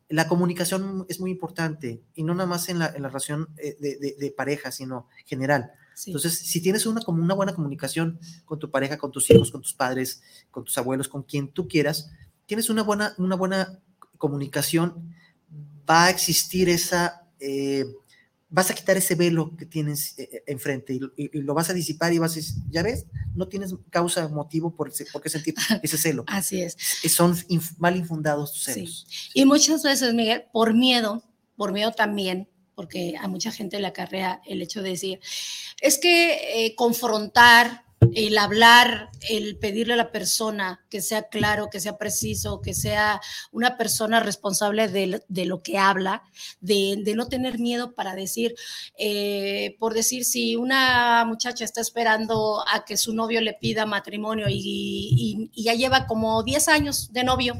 D: la comunicación es muy importante y no nada más en la, relación eh, de, pareja, sino general. Entonces, si tienes una, como una buena comunicación con tu pareja, con tus hijos, con tus padres, con tus abuelos, con quien tú quieras, tienes una buena, una buena comunicación, va a existir esa eh, vas a quitar ese velo que tienes eh, eh, enfrente y, lo vas a disipar y vas a decir, ya ves, no tienes causa, motivo por, por qué sentir ese celo.
C: Así es.
D: Son mal infundados tus celos.
C: Y muchas veces, Miguel, por miedo, por miedo también, porque a mucha gente le acarrea el hecho de decir, es que eh, confrontar el hablar, el pedirle a la persona que sea claro, que sea preciso, que sea una persona responsable de, lo que habla, de, no tener miedo para decir, eh, por decir, si una muchacha está esperando a que su novio le pida matrimonio y, y ya lleva como 10 años de novio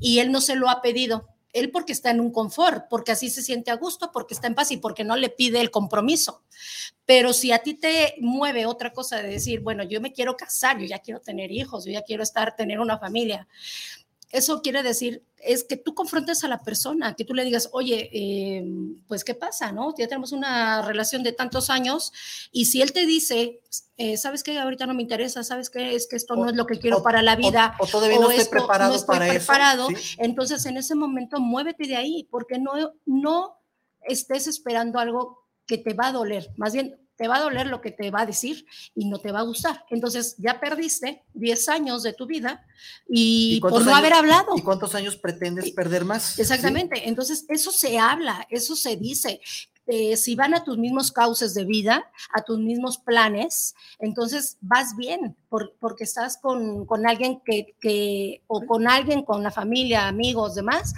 C: y él no se lo ha pedido, él porque está en un confort, porque así se siente a gusto, porque está en paz y porque no le pide el compromiso. Pero si a ti te mueve otra cosa de decir, bueno, yo me quiero casar, yo ya quiero tener hijos, yo ya quiero estar, tener una familia, eso quiere decir es que tú confrontes a la persona, que tú le digas, oye, eh, pues qué pasa, ¿no? Ya tenemos una relación de tantos años y si él te dice, eh, sabes que ahorita no me interesa, sabes que es que esto no es lo que quiero para la vida,
D: o, todavía no estoy preparado
C: estoy
D: para
C: preparado, entonces en ese momento muévete de ahí, porque no, no estés esperando algo que te va a doler, más bien te va a doler lo que te va a decir y no te va a gustar. Entonces ya perdiste 10 años de tu vida y, por no haber hablado.
D: ¿Y cuántos años pretendes perder más?
C: Exactamente. Entonces eso se habla, eso se dice. eh, si van a tus mismos cauces de vida, a tus mismos planes, entonces vas bien, porque estás con, alguien que, que, o con alguien, con la familia, amigos, demás,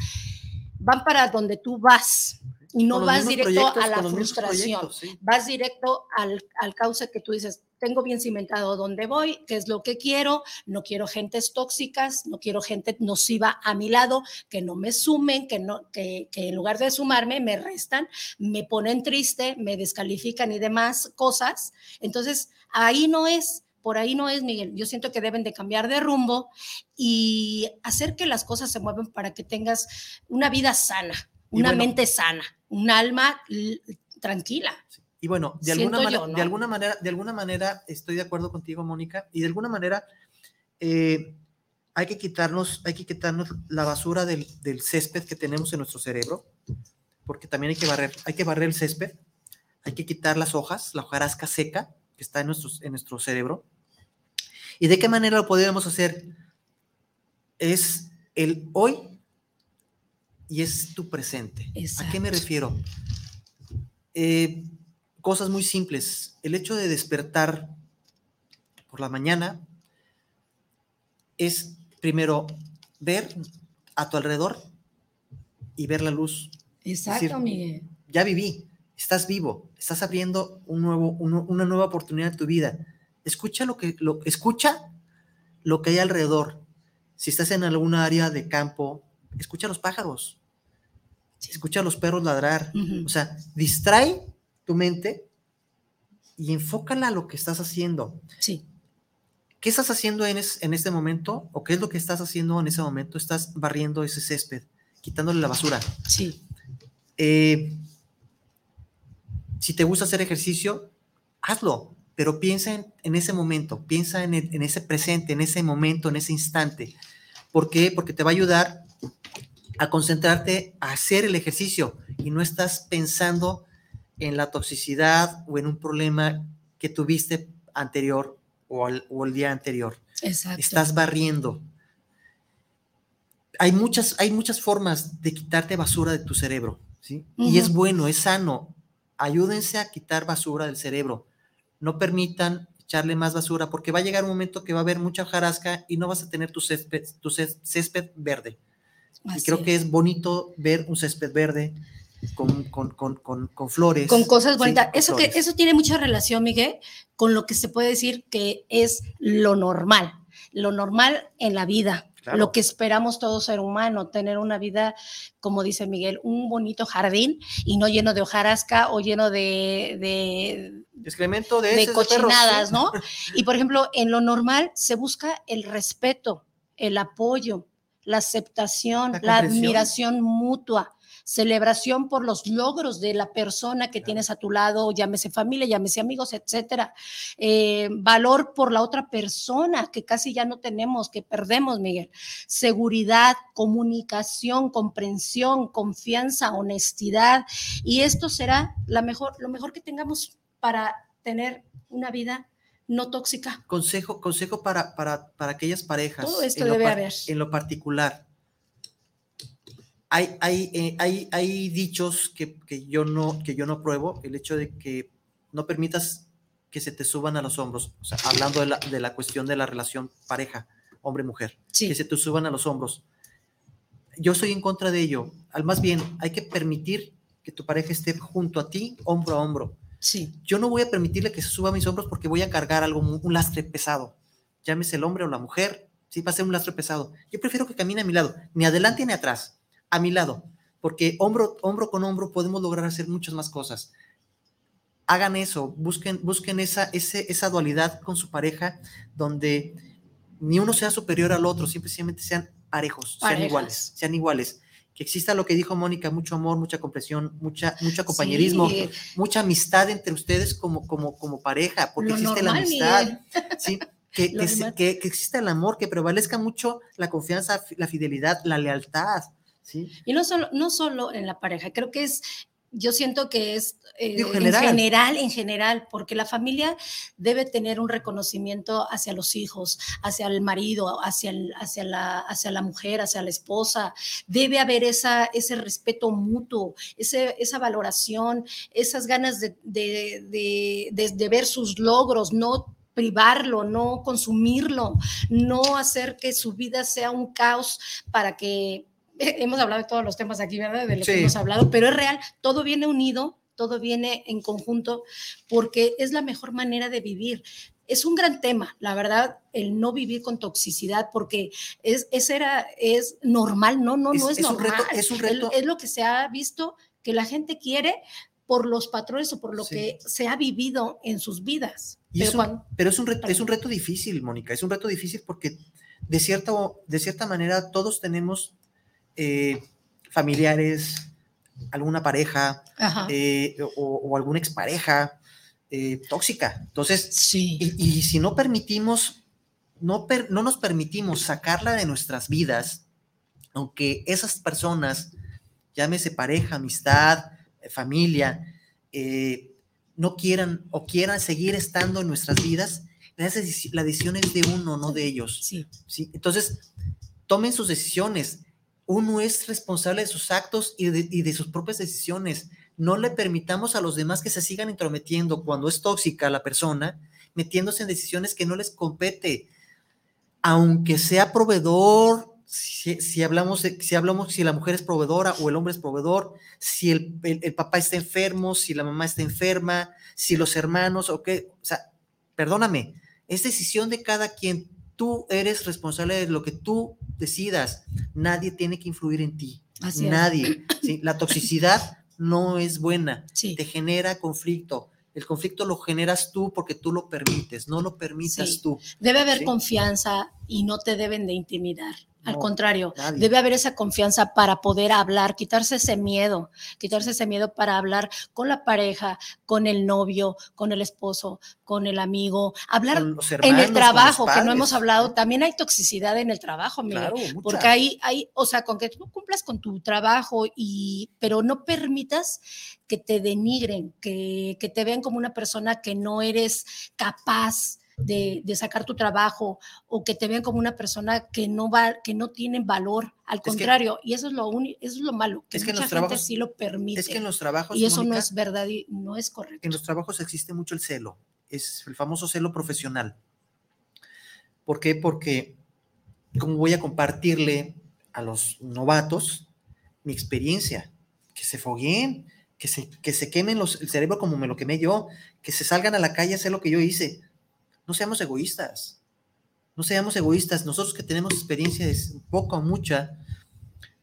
C: van para donde tú vas y no vas directo a la frustración, vas directo al, al cauce que tú dices, tengo bien cimentado dónde voy, qué es lo que quiero, no quiero gentes tóxicas, no quiero gente nociva a mi lado, que no me sumen, que, no, que, que en lugar de sumarme me restan, me ponen triste, me descalifican y demás cosas. Entonces, ahí no es, por ahí no es, Miguel. Yo siento que deben de cambiar de rumbo y hacer que las cosas se muevan para que tengas una vida sana, una mente sana, un alma tranquila.
D: Y bueno, de alguna, manera, de alguna manera, de alguna manera estoy de acuerdo contigo, Mónica, y de alguna manera eh, hay que quitarnos, hay que quitarnos la basura del, del, césped que tenemos en nuestro cerebro, porque también hay que barrer, hay que barrer el césped, hay que quitar las hojas, la hojarasca seca que está en, nuestro, en nuestro cerebro. ¿Y de qué manera lo podemos hacer? Es el hoy y es tu presente. ¿A qué me refiero? Eh, cosas muy simples. El hecho de despertar por la mañana es primero ver a tu alrededor y ver la luz.
C: Exacto, Miguel.
D: Ya viví, estás vivo, estás abriendo un nuevo, una nueva oportunidad en tu vida. Escucha lo que lo, escucha lo que hay alrededor. Si estás en alguna área de campo, escucha a los pájaros, escucha a los perros ladrar. O sea, distrae tu mente y enfócala a lo que estás haciendo.
C: Sí.
D: ¿Qué estás haciendo en, en este momento? ¿O qué es lo que estás haciendo en ese momento? Estás barriendo ese césped, quitándole la basura.
C: Sí.
D: Eh, si te gusta hacer ejercicio, hazlo, pero piensa en, ese momento, piensa en, en, ese presente, en ese momento, en ese instante. ¿Por qué? Porque te va a ayudar a concentrarte a hacer el ejercicio y no estás pensando en la toxicidad o en un problema que tuviste anterior o, el día anterior.
C: Exacto.
D: Estás barriendo. Hay muchas, hay muchas formas de quitarte basura de tu cerebro, ¿sí? Y es bueno, es sano. Ayúdense a quitar basura del cerebro. No permitan echarle más basura porque va a llegar un momento que va a haber mucha jarasca y no vas a tener tu césped, tu césped verde. Creo que es bonito ver un césped verde, con, con, con, con, flores.
C: Con cosas bonitas. eso, Que, eso tiene mucha relación, Miguel, con lo que se puede decir que es lo normal, lo normal en la vida. Lo que esperamos todo ser humano, tener una vida, como dice Miguel, un bonito jardín y no lleno de hojarasca o lleno de, de
D: excremento de,
C: de cochinadas, ¿no? Y por ejemplo, en lo normal se busca el respeto, el apoyo, la aceptación, la admiración mutua celebración por los logros de la persona que tienes a tu lado, llámese familia, llámese amigos, etcétera. Eh, valor por la otra persona que casi ya no tenemos, que perdemos, Miguel. Seguridad, comunicación, comprensión, confianza, honestidad. Y esto será la mejor, lo mejor que tengamos para tener una vida no tóxica.
D: Consejo, consejo para, para, para aquellas parejas.
C: Todo esto debe haber.
D: En lo particular, hay, hay, eh, hay, hay dichos que, que, yo no, que yo no pruebo, el hecho de que no permitas que se te suban a los hombros, o sea, hablando de la, de la cuestión de la relación pareja, hombre-mujer, que se te suban a los hombros. Yo estoy en contra de ello. Al más bien, hay que permitir que tu pareja esté junto a ti, hombro a hombro.
C: Sí.
D: Yo no voy a permitirle que se suba a mis hombros porque voy a cargar algo, un lastre pesado. Llámese el hombre o la mujer, sí, va a ser un lastre pesado. Yo prefiero que camine a mi lado, ni adelante ni atrás a mi lado, porque hombro, hombro con hombro podemos lograr hacer muchas más cosas. Hagan eso, busquen, busquen esa, ese, esa dualidad con su pareja donde ni uno sea superior al otro, simplemente sean parejos, sean iguales, sean iguales. Que exista lo que dijo Mónica, mucho amor, mucha comprensión, mucha, mucho compañerismo, mucha amistad entre ustedes como, como, como pareja, porque existe la amistad. ¿sí? Que, que, que, que, exista el amor, que prevalezca mucho la confianza, la fidelidad, la lealtad.
C: Y no solo, no solo en la pareja, creo que es yo siento que es eh, en general, en general, porque la familia debe tener un reconocimiento hacia los hijos, hacia el marido, hacia, hacia, la, hacia la mujer, hacia la esposa. Debe haber esa, ese respeto mutuo, ese, esa valoración, esas ganas de, de, de ver sus logros, no privarlo, no consumirlo, no hacer que su vida sea un caos para que hemos hablado de todos los temas aquí, ¿verdad? De lo que hemos hablado, pero es real, todo viene unido, todo viene en conjunto, porque es la mejor manera de vivir. Es un gran tema, la verdad, el no vivir con toxicidad, porque es, es, era, es normal, no, no, no es, normal. es, un reto. Es, lo que se ha visto que la gente quiere por los patrones o por lo que se ha vivido en sus vidas.
D: pero, pero es, un reto, es un reto difícil, Mónica, es un reto difícil porque de, cierto, de cierta manera todos tenemos eh, familiares, alguna pareja eh, o, alguna expareja eh, tóxica. Entonces,
C: sí.
D: y, si no permitimos, no, no nos permitimos sacarla de nuestras vidas, aunque esas personas, llámese pareja, amistad, familia, no quieran o quieran seguir estando en nuestras vidas, la decisión es de uno, no de ellos.
C: Sí.
D: ¿sí? Entonces, tomen sus decisiones uno es responsable de sus actos y de, sus propias decisiones. No le permitamos a los demás que se sigan intrometiendo cuando es tóxica la persona, metiéndose en decisiones que no les compete. Aunque sea proveedor, si, hablamos, si hablamos si la mujer es proveedora o el hombre es proveedor, si el, papá está enfermo, si la mamá está enferma, si los hermanos, o qué, o sea, perdóname, es decisión de cada quien Tú eres responsable de lo que tú decidas. Nadie tiene que influir en ti. Nadie. La toxicidad no es buena. Te genera conflicto. El conflicto lo generas tú porque tú lo permites, no lo permitas tú.
C: Debe haber confianza y no te deben de intimidar. Al contrario, debe haber esa confianza para poder hablar, quitarse ese miedo, quitarse ese miedo para hablar con la pareja, con el novio, con el esposo, con el amigo, hablar en el trabajo, que no hemos hablado. También hay toxicidad en el trabajo, porque hay, hay, o sea, con que tú cumplas con tu trabajo y, pero no permitas que te denigren, que, que te vean como una persona que no eres capaz de, sacar tu trabajo o que te vean como una persona que no va, que no tienen valor. Al contrario, y eso es lo único, eso es lo malo, que, es que mucha gente sí lo permite.
D: Es que en los trabajos.
C: Y eso no es verdad y no es correcto.
D: En los trabajos existe mucho el celo, es el famoso celo profesional. ¿Por qué? Porque, como voy a compartirle a los novatos mi experiencia? Que se fogueen, que se, que se quemen los, el cerebro como me lo quemé yo, que se salgan a la calle a hacer lo que yo hice no seamos egoístas. No seamos egoístas. Nosotros que tenemos experiencia de poco o mucha,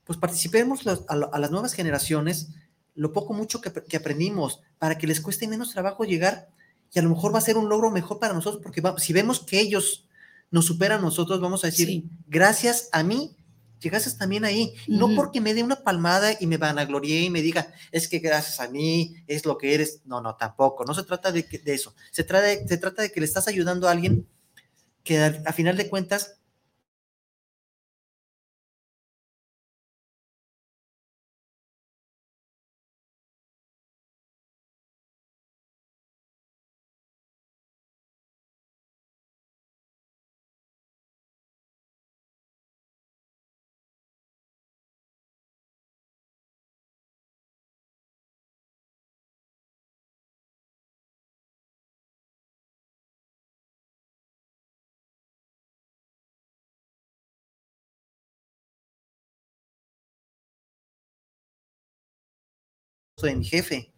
D: pues participemos a, las nuevas generaciones lo poco mucho que, aprendimos para que les cueste menos trabajo llegar y a lo mejor va a ser un logro mejor para nosotros porque si vemos que ellos nos superan a nosotros, vamos a decir, gracias a mí, llegaste también ahí. No porque me dé una palmada y me vanaglorié y me diga, es que gracias a mí es lo que eres. No, no, tampoco. No se trata de, de eso. Se trata de, se trata de que le estás ayudando a alguien que a final de cuentas mi jefe.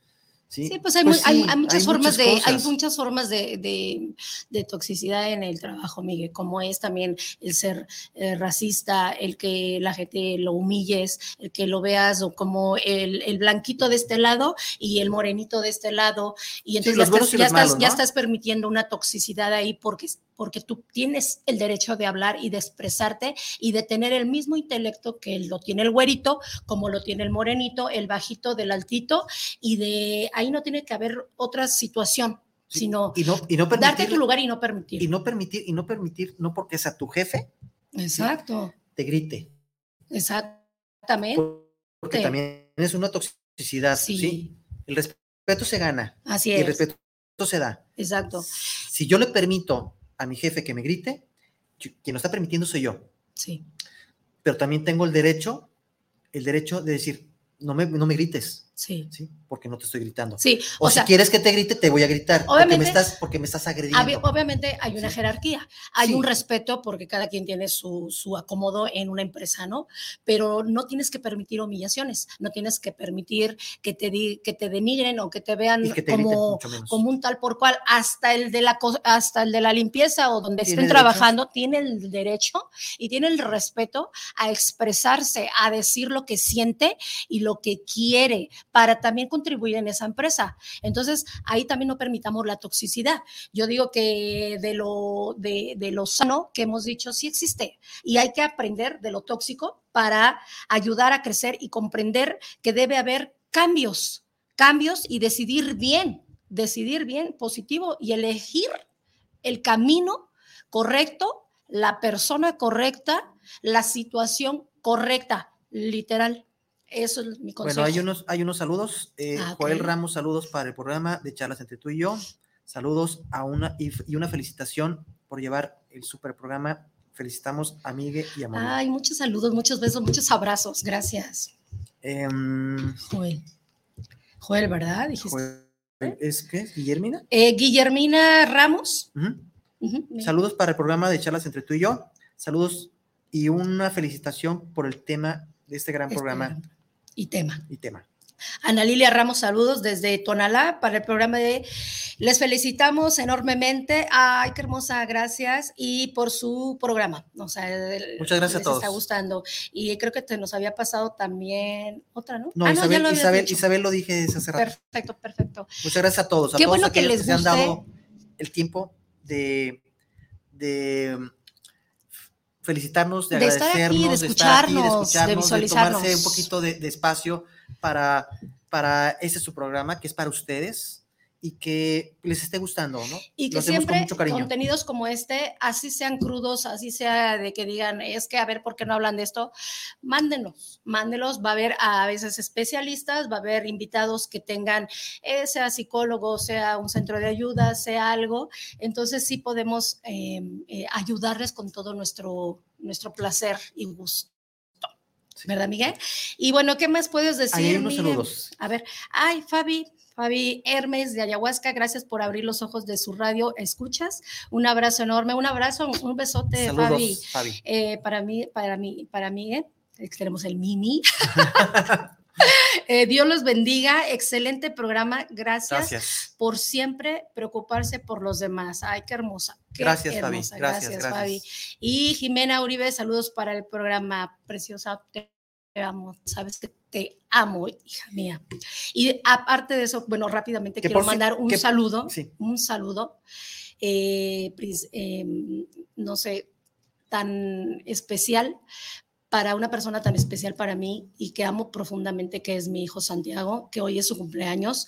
D: Sí,
C: pues hay, pues hay, muchas formas de, hay muchas formas de, de, toxicidad en el trabajo, Miguel, como es también el ser eh, racista, el que la gente lo humilles, el que lo veas o como el, el, blanquito de este lado y el morenito de este lado, y entonces ya, estás, ya estás permitiendo una toxicidad ahí porque porque tú tienes el derecho de hablar y de expresarte y de tener el mismo intelecto que lo tiene el güerito, como lo tiene el morenito, el bajito del altito, y de ahí no tiene que haber otra situación, sino
D: y no, y no
C: darte tu lugar y no permitir.
D: Y no permitir, y no permitir, no porque sea tu jefe.
C: Exacto.
D: Te grite.
C: Exactamente.
D: Porque también es una toxicidad toxicidad, ¿sí? El respeto se gana.
C: Así es.
D: Y el respeto se da.
C: Exacto.
D: Si yo le permito a mi jefe que me grite, quien lo está permitiendo soy yo.
C: Sí.
D: Pero también tengo el derecho, el derecho de decir, no me, no me grites.
C: Sí.
D: sí. Porque no te estoy gritando.
C: Sí.
D: O, si quieres que te grite, te voy a gritar. Obviamente, porque me estás, porque me estás agrediendo.
C: Obviamente hay una jerarquía, hay un respeto porque cada quien tiene su, su, acomodo en una empresa, ¿no? Pero no tienes que permitir humillaciones, no tienes que permitir que te, di, que te denigren o que te vean como, como un tal por cual. Hasta el de la, hasta el de la limpieza o donde estén trabajando tiene el derecho y tiene el respeto a expresarse, a decir lo que siente y lo que quiere para también contribuir en esa empresa. Entonces, ahí también no permitamos la toxicidad. Yo digo que de lo, de, lo sano que hemos dicho sí existe y hay que aprender de lo tóxico para ayudar a crecer y comprender que debe haber cambios, cambios y decidir bien, decidir bien, positivo y elegir el camino correcto, la persona correcta, la situación correcta, literal. Eso es mi consejo.
D: Bueno, hay unos, hay unos saludos. Eh, ah, Joel Ramos, saludos para el programa de charlas entre tú y yo. Saludos a una y, una felicitación por llevar el super programa. Felicitamos a y a.
C: Ay, muchos saludos, muchos besos, muchos abrazos. Gracias.
D: Em,
C: Joel. Joel, ¿verdad?
D: ¿Es qué? ¿Guillermina?
C: Eh, Guillermina Ramos.
D: Saludos para el programa de charlas entre tú y yo. Saludos y una felicitación por el tema de este gran este programa
C: y tema.
D: Y tema.
C: Ana Lilia Ramos, saludos desde Tonalá para el programa de Les felicitamos enormemente. Ay, qué hermosa, gracias. Y por su programa. O sea,
D: Muchas gracias a todos.
C: está gustando. Y creo que te nos había pasado también otra, ¿no?
D: No, ah, Isabel, lo Isabel, Isabel, lo dije hace rato.
C: Perfecto, perfecto.
D: Muchas gracias a todos. A
C: qué
D: todos
C: bueno que les
D: que se han dado el tiempo de, de felicitarnos, de, agradecernos,
C: de estar aquí, de
D: escucharnos, de, tomarse un poquito de, de, espacio para, para ese su programa, que es para ustedes y que les esté gustando, ¿no?
C: Y que siempre contenidos como este, así sean crudos, así sea de que digan, es que a ver, ¿por qué no hablan de esto? Mándenos, mándenos, va a haber a veces especialistas, va a haber invitados que tengan, eh, sea psicólogo, sea un centro de ayuda, sea algo, entonces sí podemos em, eh, ayudarles con todo nuestro, nuestro placer y gusto. ¿Verdad, Miguel? Y bueno, ¿qué más puedes decir?
D: hay unos saludos.
C: A ver, ay, Fabi, Fabi Hermes de Ayahuasca, gracias por abrir los ojos de su radio. ¿Escuchas? Un abrazo enorme, un abrazo, un besote,
D: Fabi.
C: Eh, para mí, para mí, para mí, eh, tenemos el mini. Eh, Dios los bendiga, excelente programa, gracias, por siempre preocuparse por los demás. Ay, qué hermosa.
D: gracias, Fabi. Gracias,
C: Fabi. Y Jimena Uribe, saludos para el programa preciosa te amo, sabes que te amo, hija mía. Y aparte de eso, bueno, rápidamente quiero mandar un saludo, un saludo, eh, em, no sé, tan especial para una persona tan especial para mí y que amo profundamente, que es mi hijo Santiago, que hoy es su cumpleaños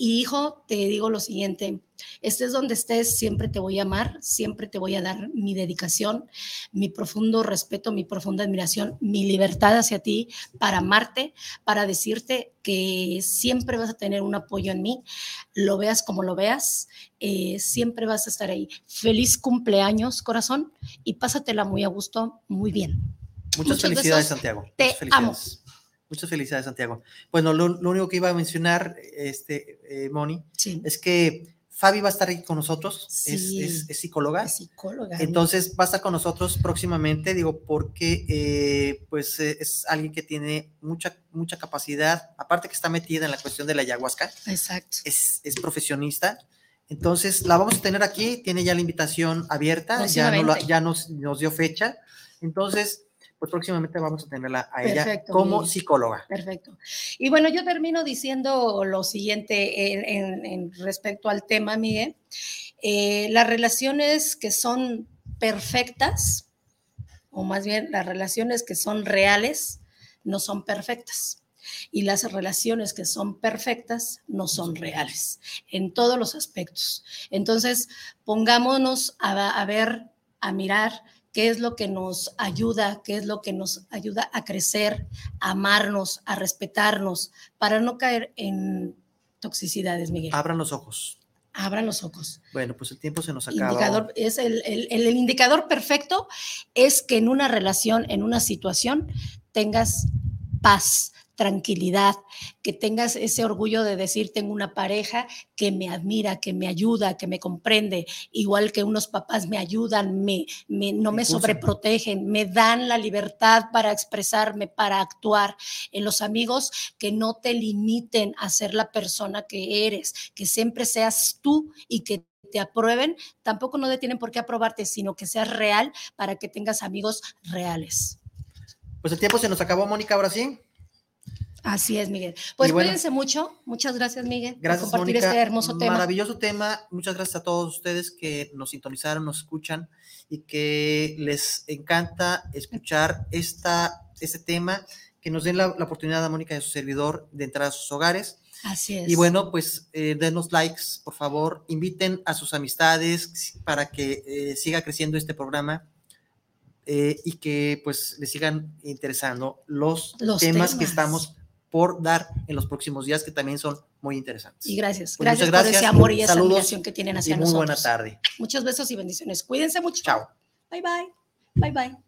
C: y hijo, te digo lo siguiente, estés donde estés, siempre te voy a amar, siempre te voy a dar mi dedicación, mi profundo respeto, mi profunda admiración, mi libertad hacia ti para amarte, para decirte que siempre vas a tener un apoyo en mí, lo veas como lo veas, eh, siempre vas a estar ahí. Feliz cumpleaños, corazón, y pásatela muy a gusto, muy bien.
D: Muchas felicidades, Santiago.
C: Te amo.
D: Muchas felicidades, Santiago. Bueno, lo, único que iba a mencionar, este, eh, Moni, es que Fabi va a estar aquí con nosotros, es, psicóloga.
C: Es psicóloga.
D: Entonces va a estar con nosotros próximamente, digo, porque eh, pues eh, es alguien que tiene mucha, mucha capacidad, aparte que está metida en la cuestión de la ayahuasca.
C: Exacto.
D: Es, es profesionista. Entonces la vamos a tener aquí, tiene ya la invitación abierta, ya, ya nos, nos dio fecha. Entonces, pues próximamente vamos a tenerla a ella como psicóloga.
C: Perfecto. Y bueno, yo termino diciendo lo siguiente en, respecto al tema, Miguel. Eh, las relaciones que son perfectas, o más bien las relaciones que son reales, no son perfectas. Y las relaciones que son perfectas no son reales en todos los aspectos. Entonces, pongámonos a ver, a mirar qué es lo que nos ayuda, qué es lo que nos ayuda a crecer, a amarnos, a respetarnos, para no caer en toxicidades, Miguel.
D: Abran los ojos.
C: Abran los ojos.
D: Bueno, pues el tiempo se nos acaba.
C: Indicador, es el, el indicador perfecto es que en una relación, en una situación, tengas paz, tranquilidad, que tengas ese orgullo de decir, tengo una pareja que me admira, que me ayuda, que me comprende, igual que unos papás me ayudan, me, no me sobreprotegen, me dan la libertad para expresarme, para actuar. En los amigos, que no te limiten a ser la persona que eres, que siempre seas tú y que te aprueben, tampoco no tienen por qué aprobarte, sino que seas real para que tengas amigos reales.
D: Pues el tiempo se nos acabó, Mónica, ahora sí.
C: Así es, Miguel. Pues cuídense mucho. Muchas gracias, Miguel,
D: gracias, por compartir este hermoso tema. Maravilloso tema. Muchas gracias a todos ustedes que nos sintonizaron, nos escuchan y que les encanta escuchar esta, este tema, que nos den la, oportunidad a Mónica y a su servidor de entrar a sus hogares.
C: Así es.
D: Y bueno, pues eh, denos likes, por favor. Inviten a sus amistades para que eh, siga creciendo este programa. Eh, y que pues les sigan interesando los, temas que estamos por dar en los próximos días, que también son muy interesantes.
C: Y gracias. Pues gracias, por ese amor y esa admiración que tienen hacia
D: y muy buena tarde.
C: Muchos besos y bendiciones. Cuídense mucho.
D: Chao.
C: Bye, bye. Bye, bye.